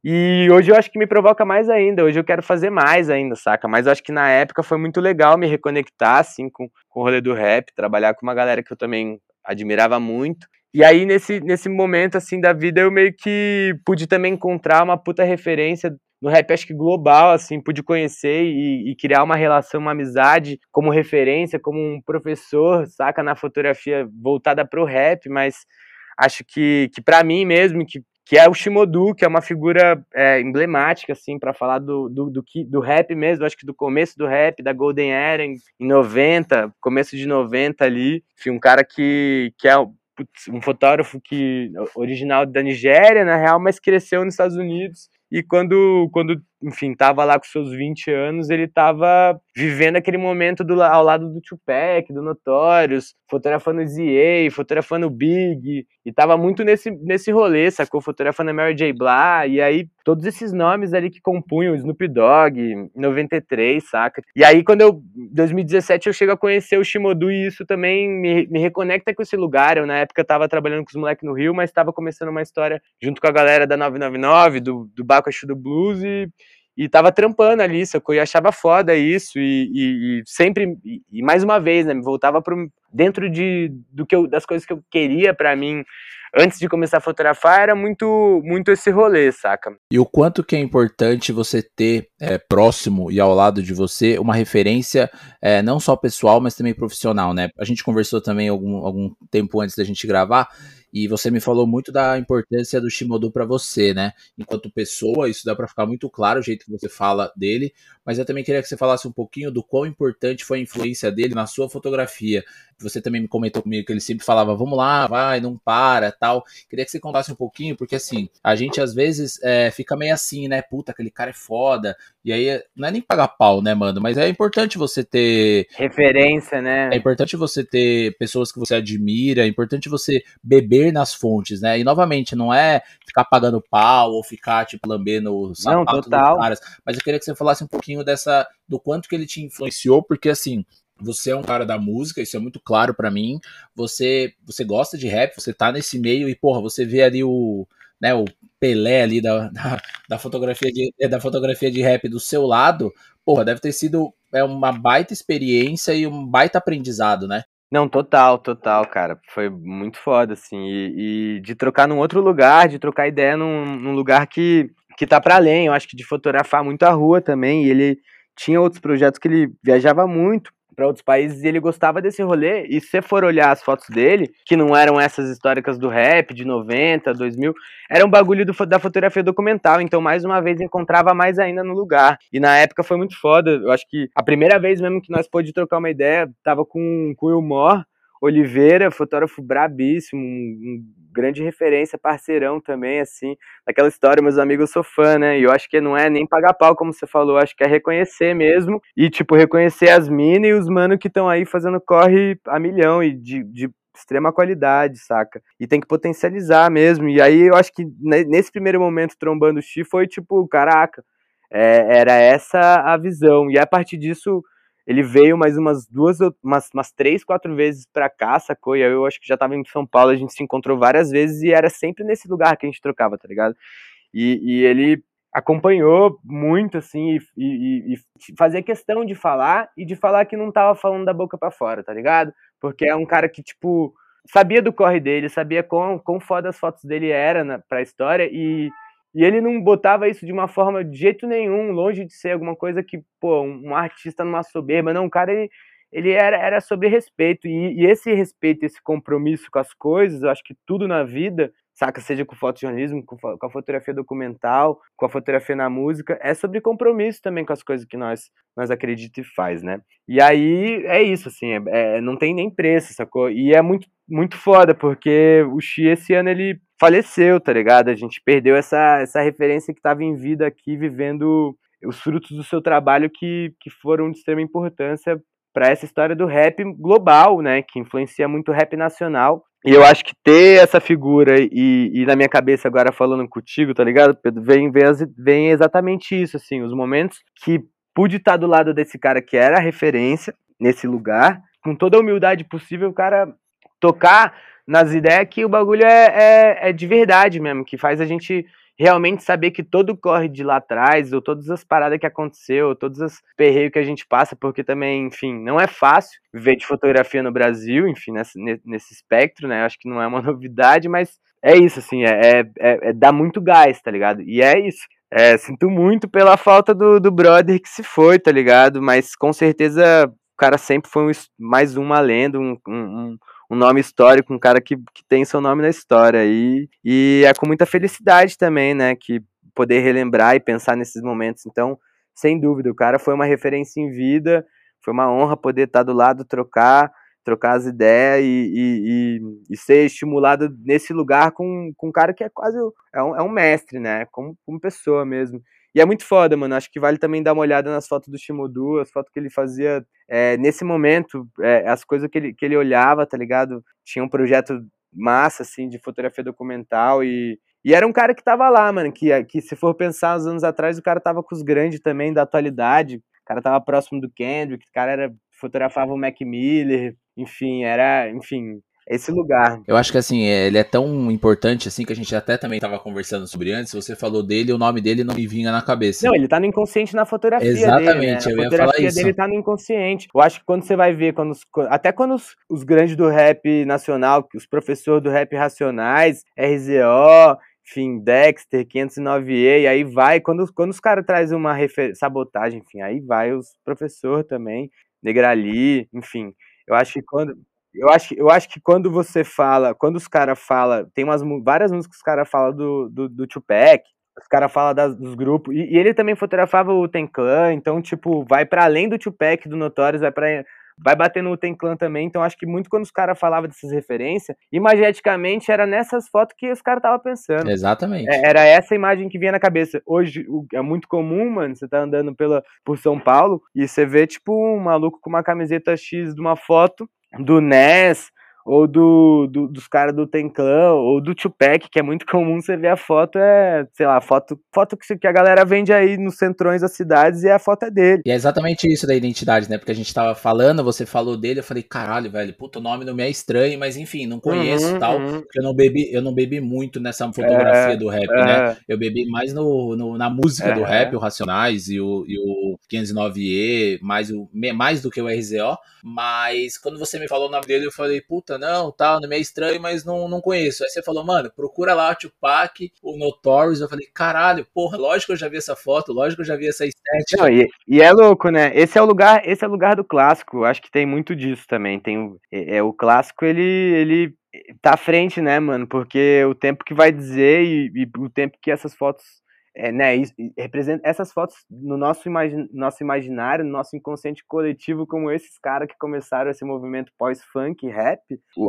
E hoje eu acho que me provoca mais ainda. Hoje eu quero fazer mais ainda, saca? Mas eu acho que na época foi muito legal me reconectar, assim, com, com o rolê do rap, trabalhar com uma galera que eu também admirava muito. E aí, nesse, nesse momento, assim, da vida, eu meio que pude também encontrar uma puta referência no rap acho que global, assim, pude conhecer e, e, criar uma relação, uma amizade como referência, como um professor, saca, na fotografia voltada pro rap, mas acho que, que para mim mesmo, que, que é o Shimodu, que é uma figura é, emblemática, assim, para falar do, do, do, do, rap mesmo, acho que do começo do rap, da Golden Era em, em 90, começo de 90 ali, enfim, um cara que, que é um fotógrafo que original da Nigéria, na real, mas cresceu nos Estados Unidos e quando, quando enfim, tava lá com seus 20 anos, ele tava vivendo aquele momento do, ao lado do Tupac, do Notorious, fotografando ZA, fotografando Big, e tava muito nesse, nesse rolê, sacou? Fotografando Mary J. Blah, e aí todos esses nomes ali que compunham Snoop Dogg, 93, saca? E aí quando eu, 2017, eu chego a conhecer o Shimodu e isso também me, me reconecta com esse lugar. Eu na época tava trabalhando com os moleques no Rio, mas tava começando uma história junto com a galera da 999, do, do Baco do Blues, e e tava trampando ali, sacou? E achava foda isso, e, e, e sempre, e, e, mais uma vez, né, me voltava pro, dentro de, do que eu, das coisas que eu queria para mim, antes de começar a fotografar, era muito, muito esse rolê, saca? E o quanto que é importante você ter é, próximo e ao lado de você uma referência, é, não só pessoal, mas também profissional, né? A gente conversou também algum, algum tempo antes da gente gravar, e você me falou muito da importância do Shimodu para você, né? Enquanto pessoa, isso dá para ficar muito claro o jeito que você fala dele, mas eu também queria que você falasse um pouquinho do quão importante foi a influência dele na sua fotografia. Você também me comentou comigo que ele sempre falava, vamos lá, vai, não para, tal. Queria que você contasse um pouquinho, porque assim, a gente às vezes é, fica meio assim, né? Puta, aquele cara é foda. E aí, não é nem pagar pau, né, mano? Mas é importante você ter. Referência, né? É importante você ter pessoas que você admira, é importante você beber nas fontes, né? E novamente, não é ficar pagando pau ou ficar, tipo, lambendo o sapato não, total. caras. Mas eu queria que você falasse um pouquinho dessa, do quanto que ele te influenciou, porque assim, você é um cara da música, isso é muito claro para mim. Você você gosta de rap, você tá nesse meio e, porra, você vê ali o, né, o Pelé ali da, da, da fotografia de, da fotografia de rap do seu lado, porra, deve ter sido é uma baita experiência e um baita aprendizado, né? Não, total, total, cara. Foi muito foda, assim. E, e de trocar num outro lugar, de trocar ideia num, num lugar que, que tá para além. Eu acho que de fotografar muito a rua também. E ele tinha outros projetos que ele viajava muito para outros países e ele gostava desse rolê. E se for olhar as fotos dele, que não eram essas históricas do rap de 90, 2000, era um bagulho do, da fotografia documental. Então, mais uma vez, encontrava mais ainda no lugar. E na época foi muito foda. Eu acho que a primeira vez mesmo que nós pôde trocar uma ideia, tava com, com o Wilmore Oliveira, fotógrafo brabíssimo, um, grande referência, parceirão também, assim, daquela história, meus amigos, eu sou fã, né? E eu acho que não é nem pagar pau, como você falou, acho que é reconhecer mesmo. E, tipo, reconhecer as minas e os mano que estão aí fazendo corre a milhão e de, de extrema qualidade, saca? E tem que potencializar mesmo. E aí eu acho que nesse primeiro momento trombando o Xi foi tipo, caraca, é, era essa a visão. E a partir disso ele veio mais umas duas, umas, umas três, quatro vezes pra cá, sacou? E aí eu acho que já tava em São Paulo, a gente se encontrou várias vezes e era sempre nesse lugar que a gente trocava, tá ligado? E, e ele acompanhou muito, assim, e, e, e, fazia questão de falar e de falar que não tava falando da boca para fora, tá ligado? Porque é um cara que, tipo, sabia do corre dele, sabia quão, quão foda as fotos dele eram na, pra história e e ele não botava isso de uma forma de jeito nenhum, longe de ser alguma coisa que, pô, um artista numa soberba. Não, o cara, ele, ele era, era sobre respeito. E, e, esse respeito, esse compromisso com as coisas, eu acho que tudo na vida, saca? Seja com fotojornalismo, com, com a fotografia documental, com a fotografia na música, é sobre compromisso também com as coisas que nós, nós acreditamos e faz, né? E aí é isso, assim, é, é, não tem nem preço, sacou? E é muito, muito foda, porque o Xi esse ano ele faleceu, tá ligado? A gente perdeu essa, essa referência que estava em vida aqui, vivendo os frutos do seu trabalho que, que foram de extrema importância para essa história do rap global, né? Que influencia muito o rap nacional. E eu acho que ter essa figura e, e na minha cabeça agora falando contigo, tá ligado, Pedro? Vem, vem, vem exatamente isso, assim, os momentos que pude estar do lado desse cara que era a referência nesse lugar, com toda a humildade possível, o cara tocar nas ideias que o bagulho é, é, é, de verdade mesmo, que faz a gente realmente saber que todo corre de lá atrás, ou todas as paradas que aconteceu, todos os perreios que a gente passa, porque também, enfim, não é fácil viver de fotografia no Brasil, enfim, nesse, nesse espectro, né? Acho que não é uma novidade, mas é isso, assim, é, é, é, é dá muito gás, tá ligado? E é isso. É, sinto muito pela falta do, do brother que se foi, tá ligado? Mas com certeza o cara sempre foi um, mais uma lenda, um, um, um nome histórico, um cara que, que tem seu nome na história. E, e é com muita felicidade também, né? Que poder relembrar e pensar nesses momentos. Então, sem dúvida, o cara foi uma referência em vida. Foi uma honra poder estar do lado, trocar, trocar as ideias e, e, e, e ser estimulado nesse lugar com, com um cara que é quase é um, é um mestre, né? Como, como pessoa mesmo. E é muito foda, mano. Acho que vale também dar uma olhada nas fotos do Shimodu, as fotos que ele fazia é, nesse momento, é, as coisas que ele, que ele olhava, tá ligado? Tinha um projeto massa, assim, de fotografia documental e, e era um cara que tava lá, mano, que, que se for pensar uns anos atrás, o cara tava com os grandes também da atualidade, o cara tava próximo do Kendrick, o cara era, fotografava o Mac Miller, enfim, era, enfim, esse lugar. Eu acho que assim, é, ele é tão importante assim que a gente até também estava conversando sobre antes. Você falou dele, o nome dele não me vinha na cabeça. Não, ele tá no inconsciente na fotografia Exatamente, dele, né? a fotografia dele tá no inconsciente. Eu acho que quando você vai ver, quando os, até quando os, os grandes do rap nacional, os professores do rap racionais, RZO, enfim, Dexter, 509E, e aí vai, quando, quando os caras trazem uma sabotagem, enfim, aí vai os professores também, Negrali, enfim. Eu acho que quando eu acho, eu acho que quando você fala, quando os caras falam, tem umas várias músicas que os caras falam do, do, do Tupac, os caras falam dos grupos, e, e, ele também fotografava o Ten Clan, então, tipo, vai para além do Tupac, do Notorious, vai para vai bater no Ten Clan também, então acho que muito quando os caras falavam dessas referências, imageticamente era nessas fotos que os caras estavam pensando. Exatamente. É, era essa imagem que vinha na cabeça. Hoje é muito comum, mano, você tá andando pela, por São Paulo e você vê, tipo, um maluco com uma camiseta X de uma foto do NES ou do, do dos caras do Tenclan, ou do Tupac, que é muito comum você ver a foto, é, sei lá, foto, foto que a galera vende aí nos centrões das cidades e a foto é dele. E é exatamente isso da identidade, né? Porque a gente tava falando, você falou dele, eu falei, caralho, velho, puto, o nome não me é estranho, mas enfim, não conheço e uhum, tal, uhum. porque eu não bebi, eu não bebi muito nessa fotografia é, do rap, né? é. né? Eu bebi mais no, no na música é. do rap, o Racionais e o, e o 509E, mais, o, mais do que o RZO, mas quando você me falou o nome dele, eu falei, puta, não, tal, não é estranho, mas não, não conheço. Aí você falou, mano, procura lá o Tupac, o Notorious. Eu falei, caralho, porra, lógico que eu já vi essa foto, lógico que eu já vi essa estética. Não, e, e, é louco, né? Esse é o lugar, esse é o lugar do clássico. Acho que tem muito disso também. Tem é, é o clássico, ele, ele tá à frente, né, mano? Porque o tempo que vai dizer e, e o tempo que essas fotos é, né, representa essas fotos no nosso, imagi nosso imaginário, no nosso inconsciente coletivo, como esses caras que começaram esse movimento pós-funk, rap,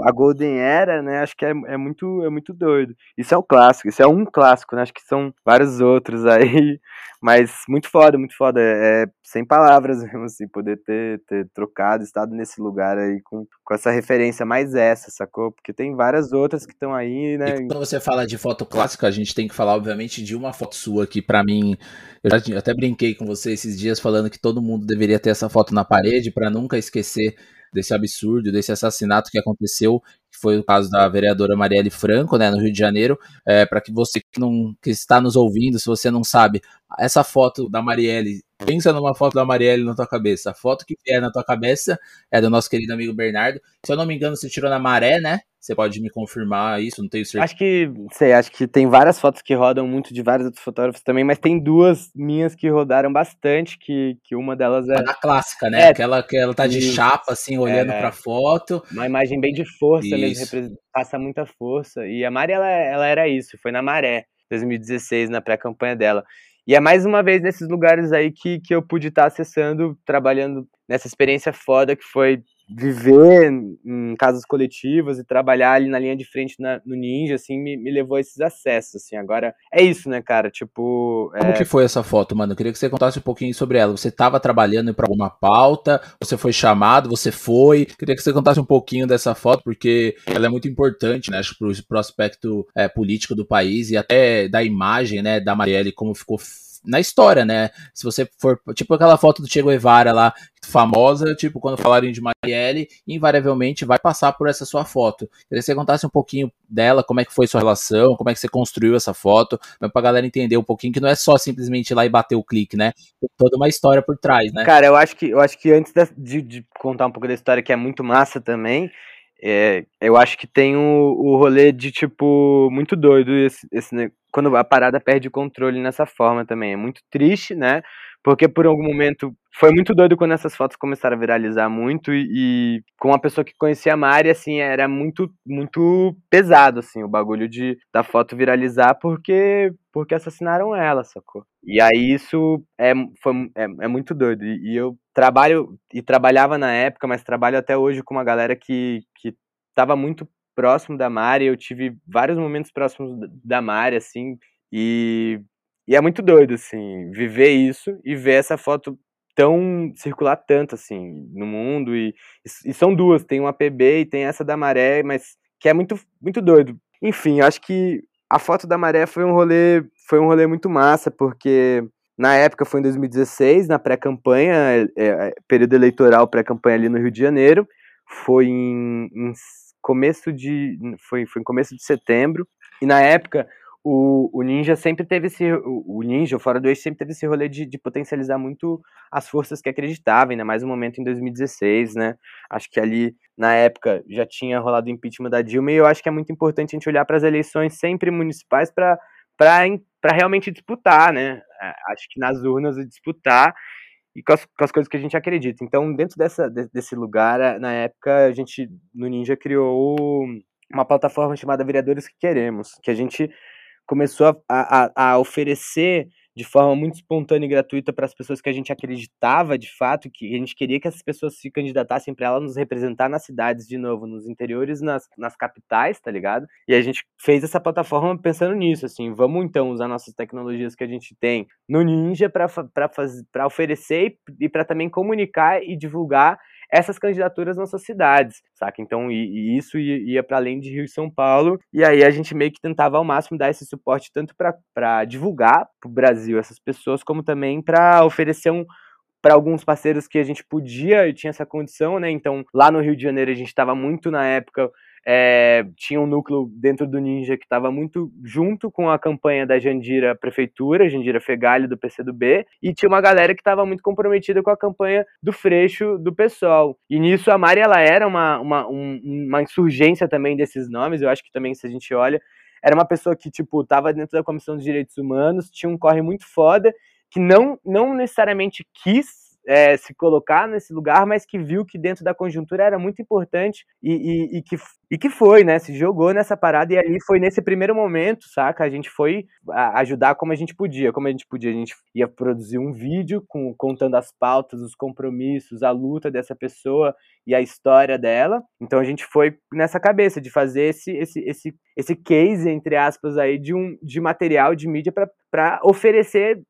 a Golden Era, né, acho que é, é, muito, é muito doido. Isso é o clássico, isso é um clássico, né, acho que são vários outros aí, mas muito foda, muito foda, é, é sem palavras mesmo, assim, poder ter, ter trocado, estado nesse lugar aí com, com essa referência mais essa, sacou? Porque tem várias outras que estão aí, né. E quando você fala de foto clássica, a gente tem que falar, obviamente, de uma foto sua sua que para mim, eu já até brinquei com você esses dias falando que todo mundo deveria ter essa foto na parede para nunca esquecer desse absurdo, desse assassinato que aconteceu, que foi o caso da vereadora Marielle Franco, né, no Rio de Janeiro, é, para que você que, não, que está nos ouvindo, se você não sabe, essa foto da Marielle, pensa numa foto da Marielle na tua cabeça, a foto que é na tua cabeça é do nosso querido amigo Bernardo, se eu não me engano, você tirou na maré, né, você pode me confirmar isso? Não tenho certeza. Acho que, sei, acho que tem várias fotos que rodam muito de vários outros fotógrafos também, mas tem duas minhas que rodaram bastante, que, que uma delas é. A clássica, né? É, Aquela que ela tá de isso. chapa, assim, olhando é, pra foto. Uma imagem bem de força isso. mesmo, passa muita força. E a Mari, ela, ela era isso, foi na Maré, 2016, na pré-campanha dela. E é mais uma vez nesses lugares aí que, que eu pude estar acessando, trabalhando nessa experiência foda que foi viver em casas coletivas e trabalhar ali na linha de frente na, no Ninja, assim, me, me, levou a esses acessos, assim. Agora, é isso, né, cara? Tipo... Como é... que foi essa foto, mano? Eu queria que você contasse um pouquinho sobre ela. Você estava trabalhando para alguma pauta? Você foi chamado? Você foi? Queria que você contasse um pouquinho dessa foto, porque ela é muito importante, né? Acho pro, pro aspecto é, político do país e até da imagem, né, da Marielle, como ficou na história, né? Se você for, tipo aquela foto do Che Guevara lá, famosa, tipo, quando falarem de Marielle, invariavelmente vai passar por essa sua foto. Queria que você contasse um pouquinho dela, como é que foi sua relação, como é que você construiu essa foto, pra galera entender um pouquinho que não é só simplesmente ir lá e bater o clique, né? Tem toda uma história por trás, né? Cara, eu acho que, eu acho que antes de, de contar um pouco da história, que é muito massa também, é, eu acho que tem o, o rolê de, tipo, muito doido esse, esse, quando a parada perde o controle nessa forma também. É muito triste, né? Porque por algum momento foi muito doido quando essas fotos começaram a viralizar muito e, e com uma pessoa que conhecia a Mari, assim, era muito muito pesado assim o bagulho de da foto viralizar porque porque assassinaram ela, sacou? E aí isso é foi é, é muito doido e, e eu trabalho e trabalhava na época, mas trabalho até hoje com uma galera que que tava muito próximo da Mari, eu tive vários momentos próximos da Mari assim, e e é muito doido, assim, viver isso e ver essa foto tão circular tanto, assim, no mundo. E, e são duas, tem uma PB e tem essa da maré, mas que é muito, muito doido. Enfim, acho que a foto da maré foi um rolê, foi um rolê muito massa, porque na época foi em 2016, na pré-campanha, é, é, período eleitoral pré-campanha ali no Rio de Janeiro. Foi em, em começo de. Foi, foi começo de setembro. E na época o, o Ninja sempre teve esse. O, Ninja, o Fora do Eixo, sempre teve esse rolê de, de potencializar muito as forças que acreditavam, ainda mais um momento em 2016, né? Acho que ali, na época, já tinha rolado o impeachment da Dilma, e eu acho que é muito importante a gente olhar para as eleições sempre municipais para realmente disputar, né? Acho que nas urnas disputar e com as, com as, coisas que a gente acredita. Então, dentro dessa, desse lugar, na época, a gente, no Ninja, criou uma plataforma chamada Vereadores que Queremos, que a gente começou a, a, a oferecer de forma muito espontânea e gratuita para as pessoas que a gente acreditava de fato, que a gente queria que essas pessoas se candidatassem para ela nos representar nas cidades de novo, nos interiores, nas, nas capitais, tá ligado? E a gente fez essa plataforma pensando nisso, assim, vamos então usar nossas tecnologias que a gente tem no Ninja para oferecer e para também comunicar e divulgar essas candidaturas nas suas cidades, saca? Então, e, e isso ia, para além de Rio e São Paulo, e aí a gente meio que tentava ao máximo dar esse suporte tanto para divulgar para o Brasil essas pessoas, como também para oferecer um para alguns parceiros que a gente podia e tinha essa condição, né? Então, lá no Rio de Janeiro a gente estava muito na época é, tinha um núcleo dentro do Ninja que estava muito junto com a campanha da Jandira Prefeitura, Jandira Fegali do PCdoB, e tinha uma galera que estava muito comprometida com a campanha do Freixo do PSOL. E nisso a Mari ela era uma, uma, um, uma insurgência também desses nomes, eu acho que também se a gente olha, era uma pessoa que, tipo, estava dentro da Comissão dos Direitos Humanos, tinha um corre muito foda, que não, não necessariamente quis é, se colocar nesse lugar, mas que viu que dentro da conjuntura era muito importante e, e, e, que, e que foi, né? Se jogou nessa parada e ali foi nesse primeiro momento, saca? A gente foi ajudar como a gente podia. Como a gente podia, a gente ia produzir um vídeo com, contando as pautas, os compromissos, a luta dessa pessoa e a história dela. Então a gente foi nessa cabeça de fazer esse, esse, esse, esse case, entre aspas, aí, de, um, de material de mídia para oferecer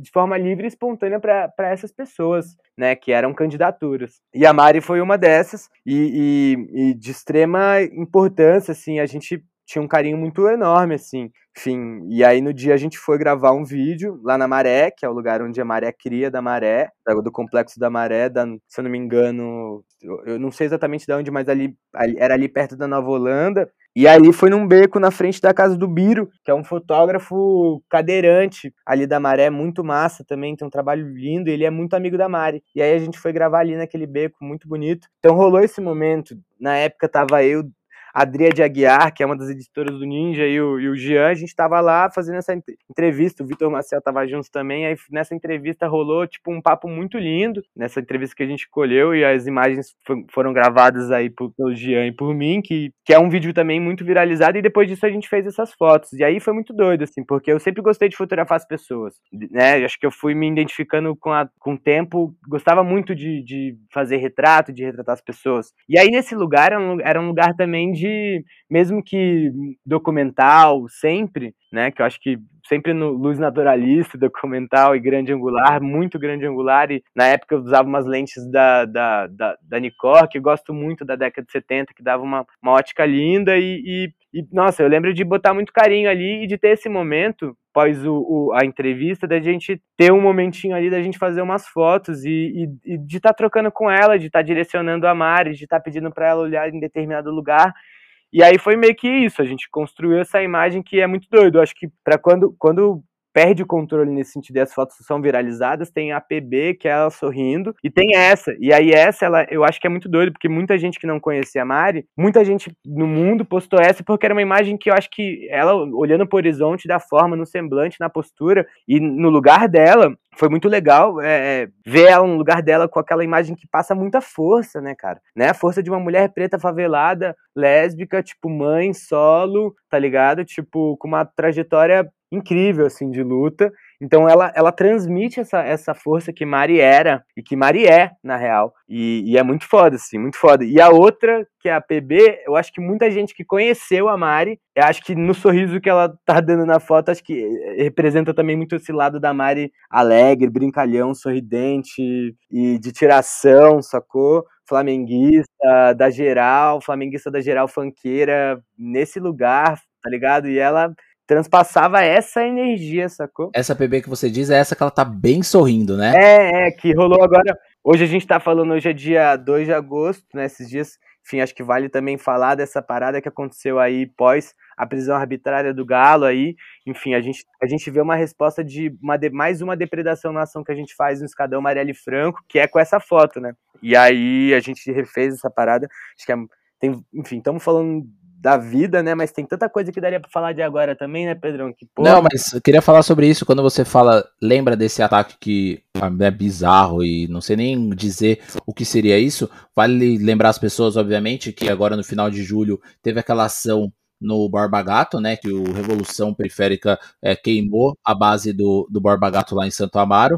de forma livre e espontânea para essas pessoas, né, que eram candidaturas. E a Mari foi uma dessas, e, e, e de extrema importância, assim, a gente tinha um carinho muito enorme, assim. Enfim, e aí no dia a gente foi gravar um vídeo lá na Maré, que é o lugar onde a Maré cria da Maré, do complexo da Maré, da, se eu não me engano, eu não sei exatamente de onde, mas ali, ali era ali perto da Nova Holanda. E ali foi num beco na frente da casa do Biro, que é um fotógrafo cadeirante ali da Maré, muito massa também, tem um trabalho lindo, ele é muito amigo da Mari. E aí a gente foi gravar ali naquele beco, muito bonito. Então rolou esse momento, na época tava eu, a de Aguiar, que é uma das editoras do Ninja, e o, e o Jean, a gente estava lá fazendo essa entrevista, o Vitor Marcel estava junto também, aí nessa entrevista rolou, tipo, um papo muito lindo, nessa entrevista que a gente colheu, e as imagens foram gravadas aí por, pelo Jean e por mim, que, que é um vídeo também muito viralizado, e depois disso a gente fez essas fotos, e aí foi muito doido, assim, porque eu sempre gostei de fotografar as pessoas, né, acho que eu fui me identificando com, a, com o tempo, gostava muito de, de fazer retrato, de retratar as pessoas, e aí nesse lugar era um, era um lugar também de de, mesmo que documental, sempre, né, que eu acho que sempre no luz naturalista, documental e grande angular, muito grande angular, e na época eu usava umas lentes da, da, da, da Nikkor, que gosto muito da década de 70, que dava uma, uma ótica linda, e, e, e, nossa, eu lembro de botar muito carinho ali e de ter esse momento, após o, o, a entrevista, da gente ter um momentinho ali da gente fazer umas fotos e, e, e de estar tá trocando com ela, de estar tá direcionando a Mari, de estar tá pedindo para ela olhar em determinado lugar, e aí foi meio que isso, a gente construiu essa imagem que é muito doido. Eu acho que para quando, quando perde o controle nesse sentido e as fotos são viralizadas, tem a PB, que é ela sorrindo, e tem essa. E aí essa, ela, eu acho que é muito doido, porque muita gente que não conhecia a Mari, muita gente no mundo postou essa porque era uma imagem que eu acho que ela, olhando pro horizonte, da forma, no semblante, na postura, e no lugar dela, foi muito legal é, é, ver ela no lugar dela com aquela imagem que passa muita força, né, cara? Né? A força de uma mulher preta favelada, lésbica, tipo mãe, solo, tá ligado? Tipo, com uma trajetória incrível, assim, de luta. Então ela, ela transmite essa, essa força que Mari era e que Mari é, na real. E, e, é muito foda, assim, muito foda. E a outra, que é a PB, eu acho que muita gente que conheceu a Mari, eu acho que no sorriso que ela tá dando na foto, acho que representa também muito esse lado da Mari alegre, brincalhão, sorridente e de tiração, sacou? Flamenguista da geral, flamenguista da geral fanqueira, nesse lugar, tá ligado? E ela transpassava essa energia, sacou? Essa PB que você diz é essa que ela tá bem sorrindo, né? É, é, que rolou agora. Hoje a gente tá falando, hoje é dia 2 de agosto, né? Esses dias, enfim, acho que vale também falar dessa parada que aconteceu aí pós a prisão arbitrária do Galo aí. Enfim, a gente, a gente vê uma resposta de, uma de mais uma depredação na ação que a gente faz no Escadão Marielle Franco, que é com essa foto, né? E aí a gente refez essa parada. Acho que é, tem, enfim, estamos falando da vida, né? Mas tem tanta coisa que daria para falar de agora também, né, Pedrão? Que, porra... Não, mas eu queria falar sobre isso quando você fala, lembra desse ataque que é bizarro e não sei nem dizer o que seria isso. Vale lembrar as pessoas, obviamente, que agora no final de julho teve aquela ação no Borba Gato, né? Que o Revolução Periférica é, queimou a base do, do lá em Santo Amaro.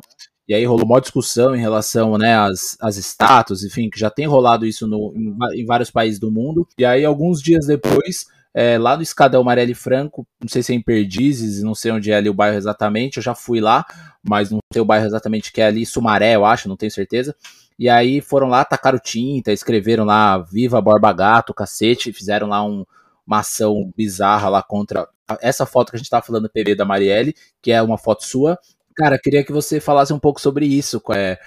E aí rolou uma discussão em relação né, às, às estátuas, enfim, que já tem rolado isso no, em, em vários países do mundo. E aí, alguns dias depois, é, lá no Escadão Marelli Franco, não sei se é em Perdizes, não sei onde é ali o bairro exatamente, eu já fui lá, mas não sei o bairro exatamente que é ali, Sumaré, eu acho, não tenho certeza. E aí foram lá, tacaram tinta, escreveram lá Viva Borba Gato, cacete, fizeram lá um, uma ação bizarra lá contra essa foto que a gente tava falando, PB da Marielle, que é uma foto sua. Cara, queria que você falasse um pouco sobre isso. É,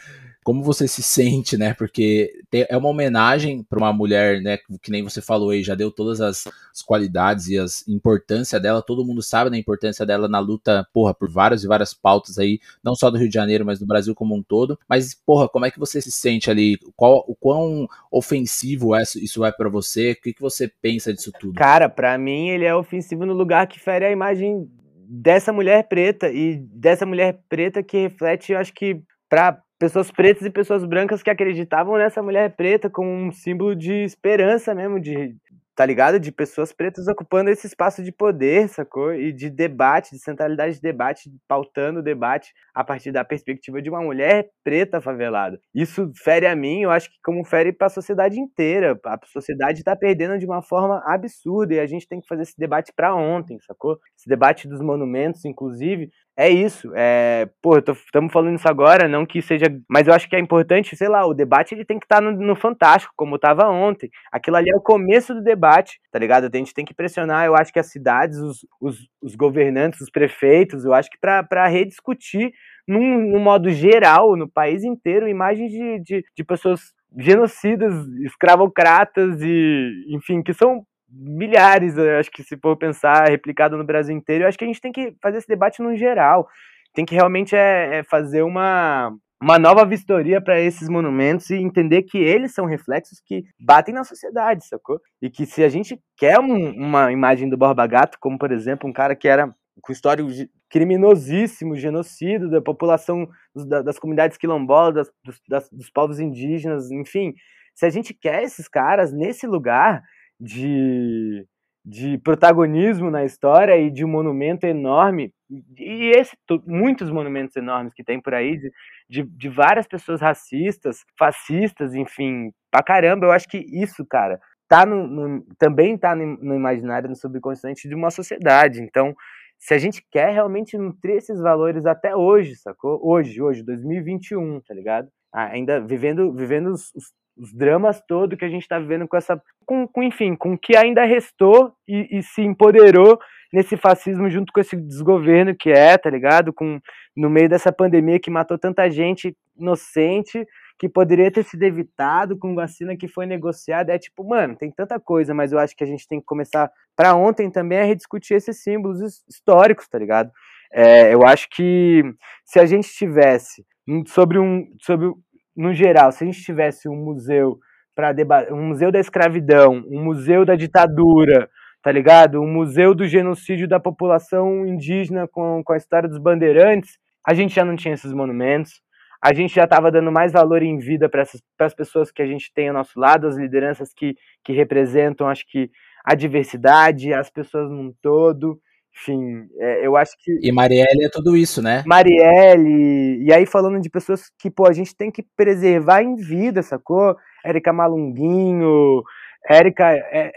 como você se sente, né? Porque é uma homenagem para uma mulher, né? Que nem você falou aí, já deu todas as, as qualidades e a importância dela. Todo mundo sabe da importância dela na luta, porra, por várias e várias pautas aí, não só do Rio de Janeiro, mas do Brasil como um todo. Mas, porra, como é que você se sente ali? Qual, o quão ofensivo é, isso é para você? O que, que você pensa disso tudo? Cara, para mim ele é ofensivo no lugar que fere a imagem dessa mulher preta e dessa mulher preta que reflete, eu acho que para pessoas pretas e pessoas brancas que acreditavam nessa mulher preta como um símbolo de esperança mesmo, de, tá ligado? De pessoas pretas ocupando esse espaço de poder, sacou? E de debate, de centralidade de debate, pautando o debate a partir da perspectiva de uma mulher preta favelada. Isso fere a mim, eu acho que como fere para a sociedade inteira. A sociedade está perdendo de uma forma absurda e a gente tem que fazer esse debate para ontem, sacou? Esse debate dos monumentos, inclusive, é isso. É, pô, estamos falando isso agora, não que seja. Mas eu acho que é importante, sei lá, o debate ele tem que estar tá no, no, Fantástico, como estava ontem. Aquilo ali é o começo do debate, tá ligado? A gente tem que pressionar, eu acho que as cidades, os, os, os governantes, os prefeitos, eu acho que para rediscutir num, num modo geral, no país inteiro, imagens de, de, de pessoas genocidas, escravocratas e, enfim, que são milhares, acho que se for pensar replicado no Brasil inteiro, eu acho que a gente tem que fazer esse debate no geral. Tem que realmente é, é fazer uma, uma nova vistoria para esses monumentos e entender que eles são reflexos que batem na sociedade, sacou? E que se a gente quer um, uma imagem do Borba Gato, como por exemplo um cara que era com histórico criminosíssimo, genocídio da população das comunidades quilombolas, dos, das, dos povos indígenas, enfim, se a gente quer esses caras nesse lugar, de, de protagonismo na história e de um monumento enorme, e esse, muitos monumentos enormes que tem por aí, de, de, de várias pessoas racistas, fascistas, enfim, pra caramba, eu acho que isso, cara, tá no, no, também tá no, no imaginário, no subconsciente de uma sociedade. Então, se a gente quer realmente nutrir esses valores até hoje, sacou? Hoje, hoje, 2021, tá ligado? Ainda vivendo, vivendo os, os os dramas todo que a gente está vivendo com essa, com, com, enfim, com o que ainda restou e, e, se empoderou nesse fascismo junto com esse desgoverno que é, tá ligado? Com no meio dessa pandemia que matou tanta gente inocente que poderia ter sido evitado com vacina que foi negociada. É tipo, mano, tem tanta coisa, mas eu acho que a gente tem que começar para ontem também a rediscutir esses símbolos históricos, tá ligado? É, eu acho que se a gente tivesse sobre um sobre no geral, se a gente tivesse um museu para um museu da escravidão, um museu da ditadura, tá ligado? Um museu do genocídio da população indígena com, com a história dos bandeirantes, a gente já não tinha esses monumentos. A gente já estava dando mais valor em vida para as pessoas que a gente tem ao nosso lado, as lideranças que, que representam, acho que, a diversidade, as pessoas num todo. Enfim, é, eu acho que. E Marielle é tudo isso, né? Marielle. E aí, falando de pessoas que, pô, a gente tem que preservar em vida, sacou? Érica Malunguinho, Érica,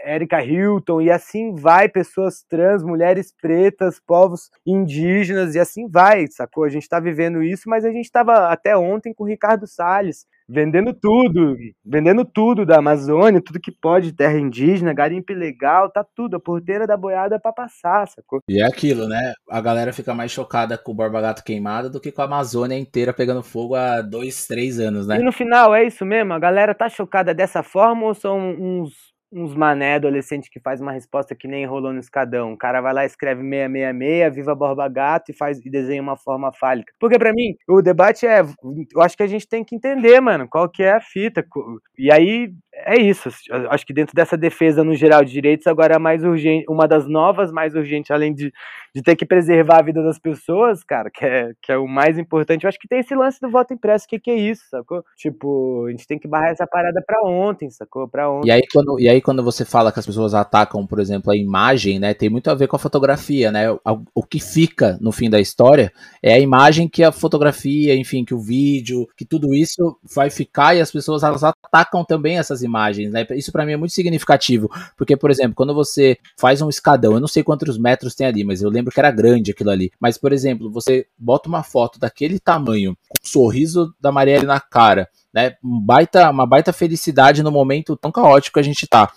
Érica Hilton, e assim vai, pessoas trans, mulheres pretas, povos indígenas, e assim vai, sacou? A gente tá vivendo isso, mas a gente tava até ontem com o Ricardo Salles, vendendo tudo, vendendo tudo da Amazônia, tudo que pode, terra indígena, garimpo ilegal, tá tudo, a porteira da boiada para passar, sacou? E é aquilo, né? A galera fica mais chocada com o Borba Gato queimado do que com a Amazônia inteira pegando fogo há dois, três anos, né? E no final, é isso mesmo? A galera tá chocada dessa forma ou são uns uns mané adolescente que faz uma resposta que nem rolou no escadão. O cara vai lá, escreve 666, viva Borba Gato e faz e desenha uma forma fálica. Porque para mim, o debate é, eu acho que a gente tem que entender, mano, qual que é a fita. E aí é isso. Acho que dentro dessa defesa no geral de direitos, agora é mais urgente, uma das novas mais urgentes, além de, de ter que preservar a vida das pessoas, cara, que é, que é o mais importante. Eu acho que tem esse lance do voto impresso. Que, que é isso, sacou? Tipo, a gente tem que barrar essa parada pra ontem, sacou? Pra ontem. E aí, quando, e aí, quando você fala que as pessoas atacam, por exemplo, a imagem, né, tem muito a ver com a fotografia, né? O, o que fica no fim da história é a imagem que a fotografia, enfim, que o vídeo, que tudo isso vai ficar e as pessoas elas atacam também essas imagens né? Isso para mim é muito significativo, porque, por exemplo, quando você faz um escadão, eu não sei quantos metros tem ali, mas eu lembro que era grande aquilo ali. Mas, por exemplo, você bota uma foto daquele tamanho, com um sorriso da Marielle na cara, né? Um baita, uma baita felicidade no momento tão caótico que a gente tá.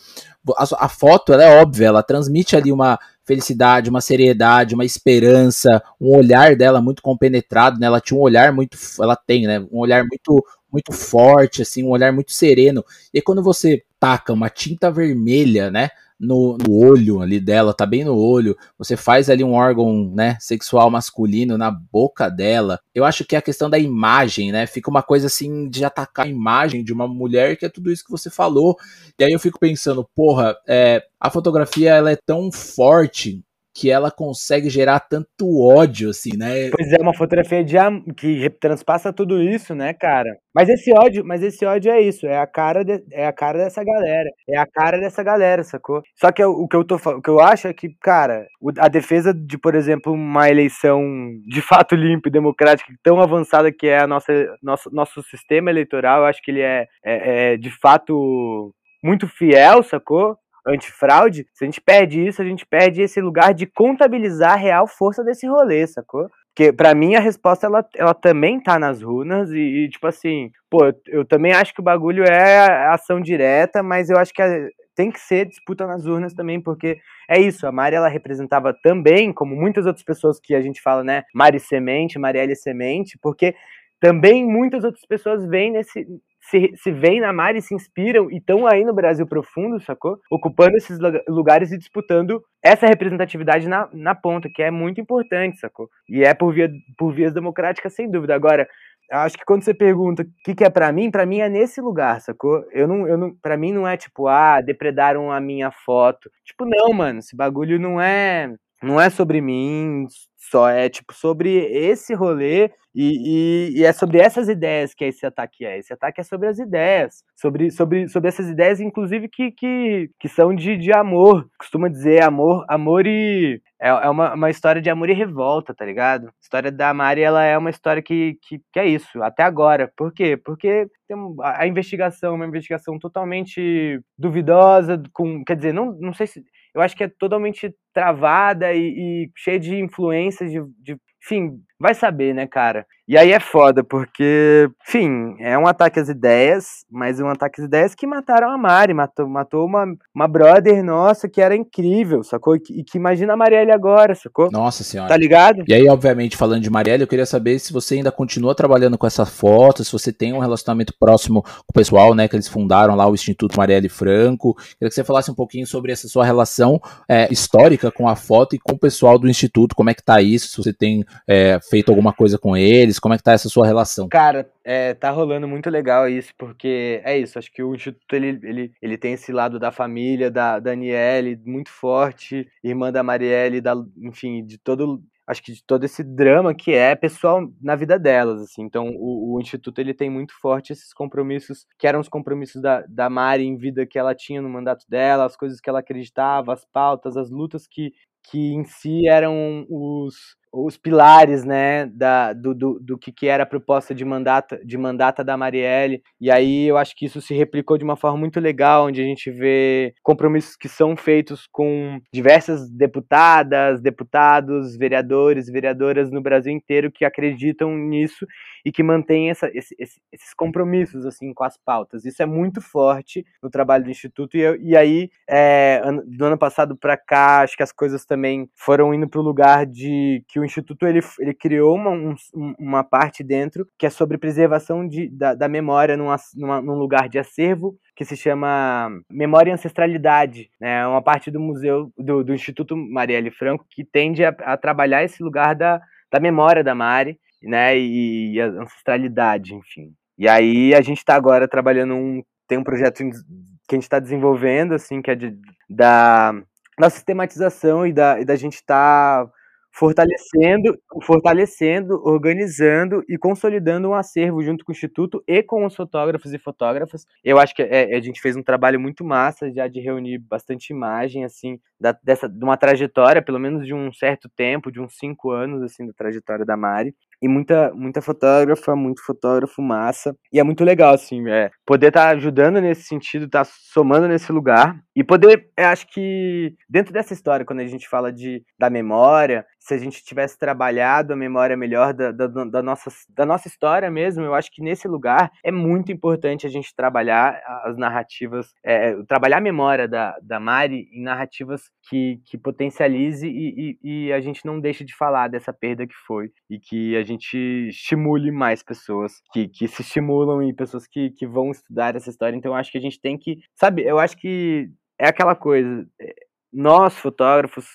A, a foto, ela é óbvia, ela transmite ali uma felicidade, uma seriedade, uma esperança, um olhar dela muito compenetrado, né? Ela tinha um olhar muito, ela tem, né? Um olhar muito muito forte, assim, um olhar muito sereno. E quando você taca uma tinta vermelha, né? no, no, olho ali dela, tá bem no olho. Você faz ali um órgão, né, sexual masculino na boca dela. Eu acho que é a questão da imagem, né, fica uma coisa assim de atacar a imagem de uma mulher que é tudo isso que você falou. E aí eu fico pensando, porra, é, a fotografia ela é tão forte que ela consegue gerar tanto ódio, assim, né? Pois é, uma fotografia de que transpassa tudo isso, né, cara? Mas esse ódio, mas esse ódio é isso, é a cara, de... é a cara dessa galera, é a cara dessa galera, sacou? Só que o que eu tô, o que eu acho é que, cara, a defesa de, por exemplo, uma eleição de fato limpa e democrática tão avançada que é a nossa nosso, nosso sistema eleitoral, eu acho que ele é, é, é de fato muito fiel, sacou? Antifraude, se a gente perde isso, a gente perde esse lugar de contabilizar a real força desse rolê, sacou? Porque para mim a resposta ela, ela também tá nas runas e, e, tipo assim, pô, eu também acho que o bagulho é ação direta, mas eu acho que a, tem que ser disputa nas urnas também, porque é isso, a Mari ela representava também, como muitas outras pessoas que a gente fala, né, Mari Semente, Marielle Semente, porque também muitas outras pessoas vêm nesse, se, se veem na Mari, se inspiram e estão aí no Brasil profundo, sacou? Ocupando esses lugares e disputando essa representatividade na, na ponta, que é muito importante, sacou? E é por, via, por vias democráticas, sem dúvida. Agora, acho que quando você pergunta o que, que é para mim, para mim é nesse lugar, sacou? Eu não, eu não, para mim não é tipo, ah, depredaram a minha foto. Tipo, não, mano, esse bagulho não é, não é sobre mim, só é tipo sobre esse rolê e, e, e, é sobre essas ideias que esse ataque é. Esse ataque é sobre as ideias, sobre, sobre, sobre essas ideias, inclusive, que, que, que são de, de amor. Costuma dizer amor, amor e. É, é uma, uma história de amor e revolta, tá ligado? A história da Mari, ela é uma história que, que, que é isso, até agora. Por quê? Porque tem a investigação, uma investigação totalmente duvidosa, com, quer dizer, não, não sei se. Eu acho que é totalmente travada e, e cheia de influências de, de enfim, vai saber, né, cara? E aí é foda, porque, enfim, é um ataque às ideias, mas um ataque às ideias que mataram a Mari, matou, matou uma, uma brother nossa que era incrível, sacou? E que, que imagina a Marielle agora, sacou? Nossa senhora. Tá ligado? E aí, obviamente, falando de Marielle, eu queria saber se você ainda continua trabalhando com essa foto, se você tem um relacionamento próximo com o pessoal, né, que eles fundaram lá o Instituto Marielle Franco. Queria que você falasse um pouquinho sobre essa sua relação é, histórica com a foto e com o pessoal do Instituto, como é que tá isso, se você tem é, feito alguma coisa com eles, como é que tá essa sua relação? Cara, é, tá rolando muito legal isso, porque é isso, acho que o Instituto, ele, ele, ele tem esse lado da família, da Daniele, muito forte, irmã da Marielle, da, enfim, de todo acho que de todo esse drama que é pessoal na vida delas, assim. Então, o, o, Instituto, ele tem muito forte esses compromissos, que eram os compromissos da, da Mari em vida que ela tinha no mandato dela, as coisas que ela acreditava, as pautas, as lutas que, que em si eram os os pilares né, da, do, do, do que, que era a proposta de mandata, de mandata da Marielle. E aí eu acho que isso se replicou de uma forma muito legal, onde a gente vê compromissos que são feitos com diversas deputadas, deputados, vereadores, vereadoras no Brasil inteiro que acreditam nisso e que mantêm essa, esse, esses compromissos assim com as pautas. Isso é muito forte no trabalho do Instituto. E, e aí, é, do ano passado para cá, acho que as coisas também foram indo para o lugar de que o Instituto ele, ele criou uma, um, uma parte dentro que é sobre preservação de, da, da memória numa, numa, num lugar de acervo que se chama Memória e Ancestralidade, né? É uma parte do museu do, do Instituto Marielle Franco que tende a, a, trabalhar esse lugar da, da memória da Mari, né? E, e a ancestralidade, enfim. E aí a gente está agora trabalhando um tem um projeto que a gente está desenvolvendo assim que é de, da da sistematização e da, e da gente estar tá fortalecendo, fortalecendo, organizando e consolidando um acervo junto com o Instituto e com os fotógrafos e fotógrafas. Eu acho que é, a gente fez um trabalho muito massa já de reunir bastante imagem, assim, da, dessa, de uma trajetória, pelo menos de um certo tempo, de uns cinco anos, assim, da trajetória da Mari. E muita, muita fotógrafa, muito fotógrafo massa. E é muito legal, assim, é, poder estar tá ajudando nesse sentido, estar tá somando nesse lugar. E poder, eu acho que dentro dessa história, quando a gente fala de, da memória, se a gente tivesse trabalhado a memória melhor da, da, da, nossa, da nossa história mesmo, eu acho que nesse lugar é muito importante a gente trabalhar as narrativas, é, trabalhar a memória da, da Mari em narrativas que, que potencialize e, e, e a gente não deixe de falar dessa perda que foi e que a gente estimule mais pessoas que, que se estimulam e pessoas que, que vão estudar essa história. Então, acho que a gente tem que, sabe, eu acho que é aquela coisa, é, nós fotógrafos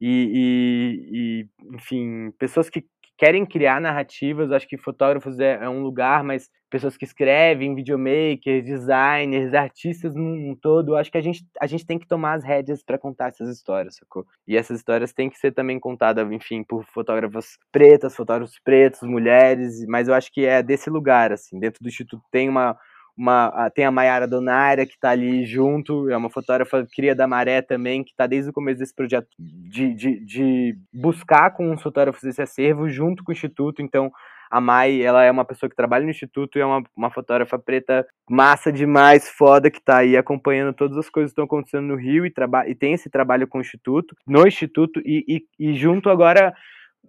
e, e, e enfim, pessoas que querem criar narrativas, acho que fotógrafos é, é, um lugar, mas pessoas que escrevem, videomakers, designers, artistas num todo, acho que a gente, a gente tem que tomar as rédeas para contar essas histórias, sacou? E essas histórias têm que ser também contadas, enfim, por fotógrafas pretas, fotógrafos pretos, mulheres, mas eu acho que é desse lugar, assim, dentro do Instituto tem uma, uma, tem a Mayara Donaira, que está ali junto, é uma fotógrafa cria da Maré também, que está desde o começo desse projeto de, de, de buscar com os fotógrafos esse acervo junto com o Instituto. Então, a Mai, ela é uma pessoa que trabalha no Instituto e é uma, uma fotógrafa preta massa demais, foda, que está aí acompanhando todas as coisas que estão acontecendo no Rio e, e tem esse trabalho com o Instituto, no Instituto e, e, e junto agora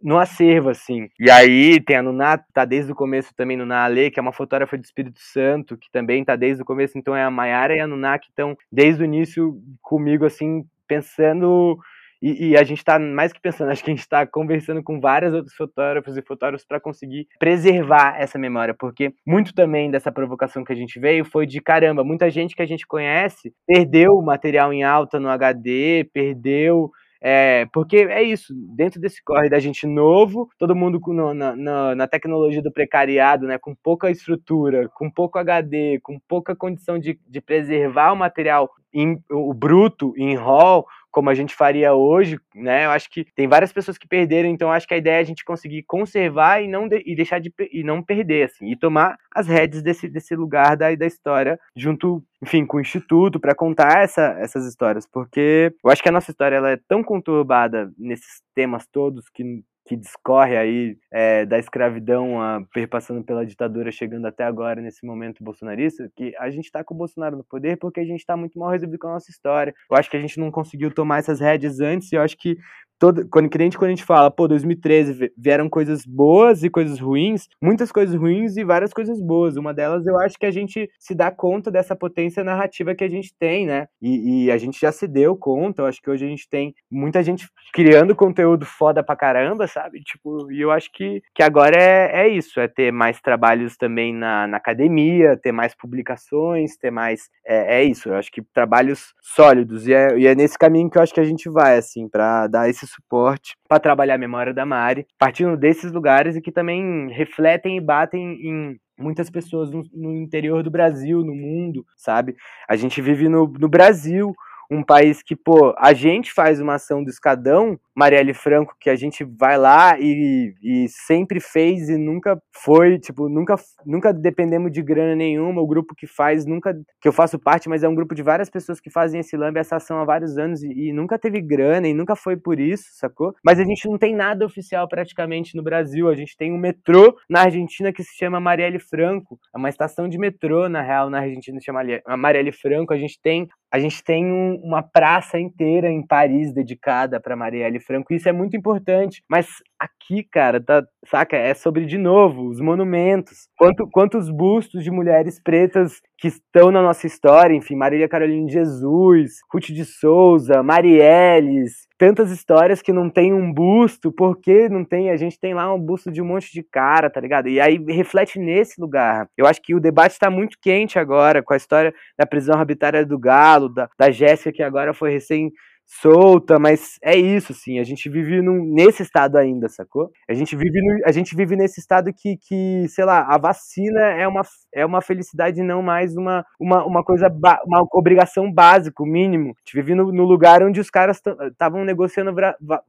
no acervo, assim. E aí tem a Nuná, tá desde o começo também no Ale, que é uma fotógrafa de Espírito Santo, que também tá desde o começo, então é a Maiara e a Nuná que estão desde o início comigo, assim, pensando. E, e, a gente está mais que pensando, acho que a gente está conversando com vários outros fotógrafos e fotógrafos para conseguir preservar essa memória, porque muito também dessa provocação que a gente veio foi de caramba, muita gente que a gente conhece perdeu o material em alta no HD, perdeu é, porque é isso, dentro desse corre da gente novo, todo mundo no, na, na, na, tecnologia do precariado, né, com pouca estrutura, com pouco HD, com pouca condição de, de preservar o material, em, o bruto, em RAW, como a gente faria hoje, né? Eu acho que tem várias pessoas que perderam, então acho que a ideia é a gente conseguir conservar e não de, e deixar de e não perder assim, e tomar as redes desse, desse lugar da, da história junto, enfim, com o instituto para contar essa, essas histórias, porque eu acho que a nossa história ela é tão conturbada nesses temas todos que que discorre aí é, da escravidão a, perpassando pela ditadura, chegando até agora nesse momento bolsonarista, que a gente está com o Bolsonaro no poder porque a gente está muito mal resolvido com a nossa história. Eu acho que a gente não conseguiu tomar essas rédeas antes e eu acho que todo, quando, quando a gente fala, pô, 2013 vieram coisas boas e coisas ruins, muitas coisas ruins e várias coisas boas. Uma delas, eu acho que a gente se dá conta dessa potência narrativa que a gente tem, né? E, e a gente já se deu conta, eu acho que hoje a gente tem muita gente criando conteúdo foda pra caramba, sabe? Tipo, e eu acho que, que agora é, é isso, é ter mais trabalhos também na, na academia, ter mais publicações, ter mais. É, é isso, eu acho que trabalhos sólidos. E é, e é nesse caminho que eu acho que a gente vai, assim, para dar esse suporte para trabalhar a memória da Mari, partindo desses lugares e que também refletem e batem em muitas pessoas no, no interior do Brasil, no mundo, sabe? A gente vive no, no Brasil, um país que, pô, a gente faz uma ação do escadão, Marielle Franco, que a gente vai lá e, e sempre fez e nunca foi, tipo, nunca, nunca dependemos de grana nenhuma. O grupo que faz, nunca, que eu faço parte, mas é um grupo de várias pessoas que fazem esse lambe, essa ação há vários anos e, e nunca teve grana e nunca foi por isso, sacou? Mas a gente não tem nada oficial praticamente no Brasil. A gente tem um metrô na Argentina que se chama Marielle Franco. É uma estação de metrô, na real, na Argentina se chama Marielle Franco. A gente tem, a gente tem um, uma praça inteira em Paris dedicada para Marielle Franco. Isso é muito importante. Mas aqui, cara, tá, saca? É sobre, de novo, os monumentos. Quanto, quantos bustos de mulheres pretas que estão na nossa história, enfim, Marília Carolina de Jesus, Ruth de Souza, Marielles, tantas histórias que não tem um busto, porque não tem, a gente tem lá um busto de um monte de cara, tá ligado? E aí reflete nesse lugar. Eu acho que o debate está muito quente agora com a história da prisão arbitrária do Galo, da, da Jéssica que agora foi recém solta, mas é isso, assim, a gente vive num, nesse estado ainda, sacou? A gente vive, no, a gente vive nesse estado que, que, sei lá, a vacina é uma, é uma felicidade não mais uma, uma, uma coisa, uma obrigação básica, o mínimo. A gente vive no, no lugar onde os caras estavam negociando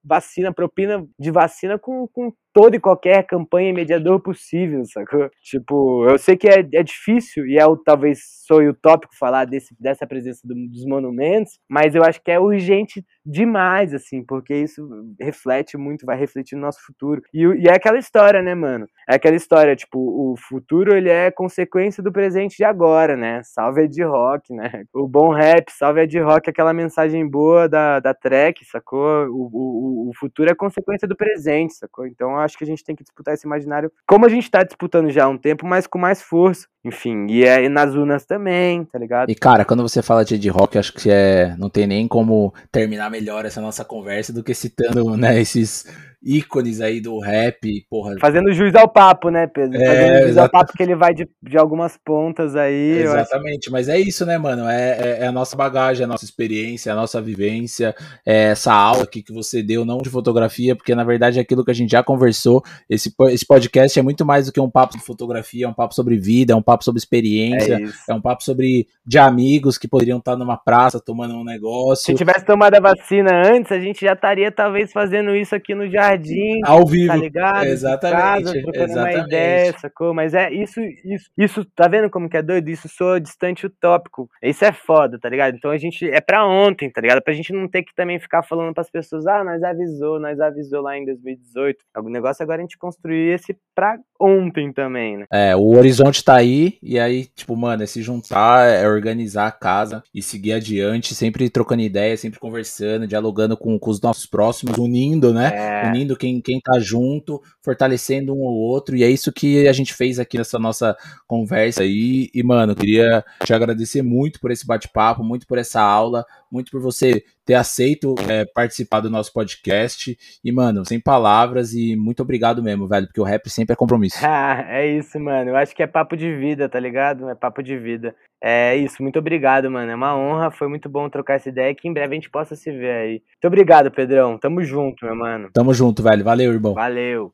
vacina, propina de vacina com, com toda e qualquer campanha mediador possível, sacou? Tipo, eu sei que é, é difícil e é o, talvez sou utópico falar desse, dessa presença do, dos monumentos, mas eu acho que é urgente gente demais, assim, porque isso reflete muito, vai refletir no nosso futuro. E, e é aquela história, né, mano? É aquela história, tipo, o futuro ele é consequência do presente de agora, né? Salve Ed Rock, né? O bom rap, salve Ed Rock, aquela mensagem boa da, da track, sacou? O, o, o futuro é consequência do presente, sacou? Então acho que a gente tem que disputar esse imaginário como a gente tá disputando já há um tempo, mas com mais força. Enfim, e é nas unas também, tá ligado? E cara, quando você fala de Ed Rock, acho que é, não tem nem como terminar melhor essa nossa conversa do que citando, né, esses ícones aí do rap, porra. Fazendo juiz ao papo, né, Pedro? É, Fazendo juiz ao papo que ele vai de, de algumas pontas aí. Exatamente, mas é isso, né, mano? É, é, é, a nossa bagagem, a nossa experiência, a nossa vivência, é essa aula aqui que você deu, não de fotografia, porque na verdade é aquilo que a gente já conversou. Esse, esse podcast é muito mais do que um papo de fotografia, é um papo sobre vida, é um papo sobre experiência, é, é um papo sobre de amigos que poderiam estar numa praça tomando um negócio. Se tivesse tomado a vacina antes, a gente já estaria talvez fazendo isso aqui no jardim jardim, ao vivo, tá ligado? Exatamente, casa, trocando exatamente. uma ideia, sacou? Mas é isso, isso, isso, tá vendo como que é doido? Isso soa distante utópico. Isso é foda, tá ligado? Então a gente é pra ontem, tá ligado? Pra gente não ter que também ficar falando pras pessoas, ah, nós avisou, nós avisou lá em 2018. O negócio agora é a gente construir esse pra ontem também, né? É, o horizonte tá aí, e aí, tipo, mano, é se juntar, é organizar a casa e seguir adiante, sempre trocando ideia, sempre conversando, dialogando com, com os nossos próximos, unindo, né? É. Unindo unindo quem, quem tá junto, fortalecendo um ou outro, e é isso que a gente fez aqui nessa nossa conversa aí. E, mano, queria te agradecer muito por esse bate-papo, muito por essa aula, muito por você ter aceito é, participar do nosso podcast. E, mano, sem palavras e muito obrigado mesmo, velho, porque o rap sempre é compromisso. Ah, é isso, mano. Eu acho que é papo de vida, tá ligado? É papo de vida. É isso, muito obrigado, mano. É uma honra, foi muito bom trocar essa ideia que em breve a gente possa se ver aí. Muito obrigado, Pedrão. Tamo junto, meu mano. Tamo junto, velho. Valeu, irmão. Valeu.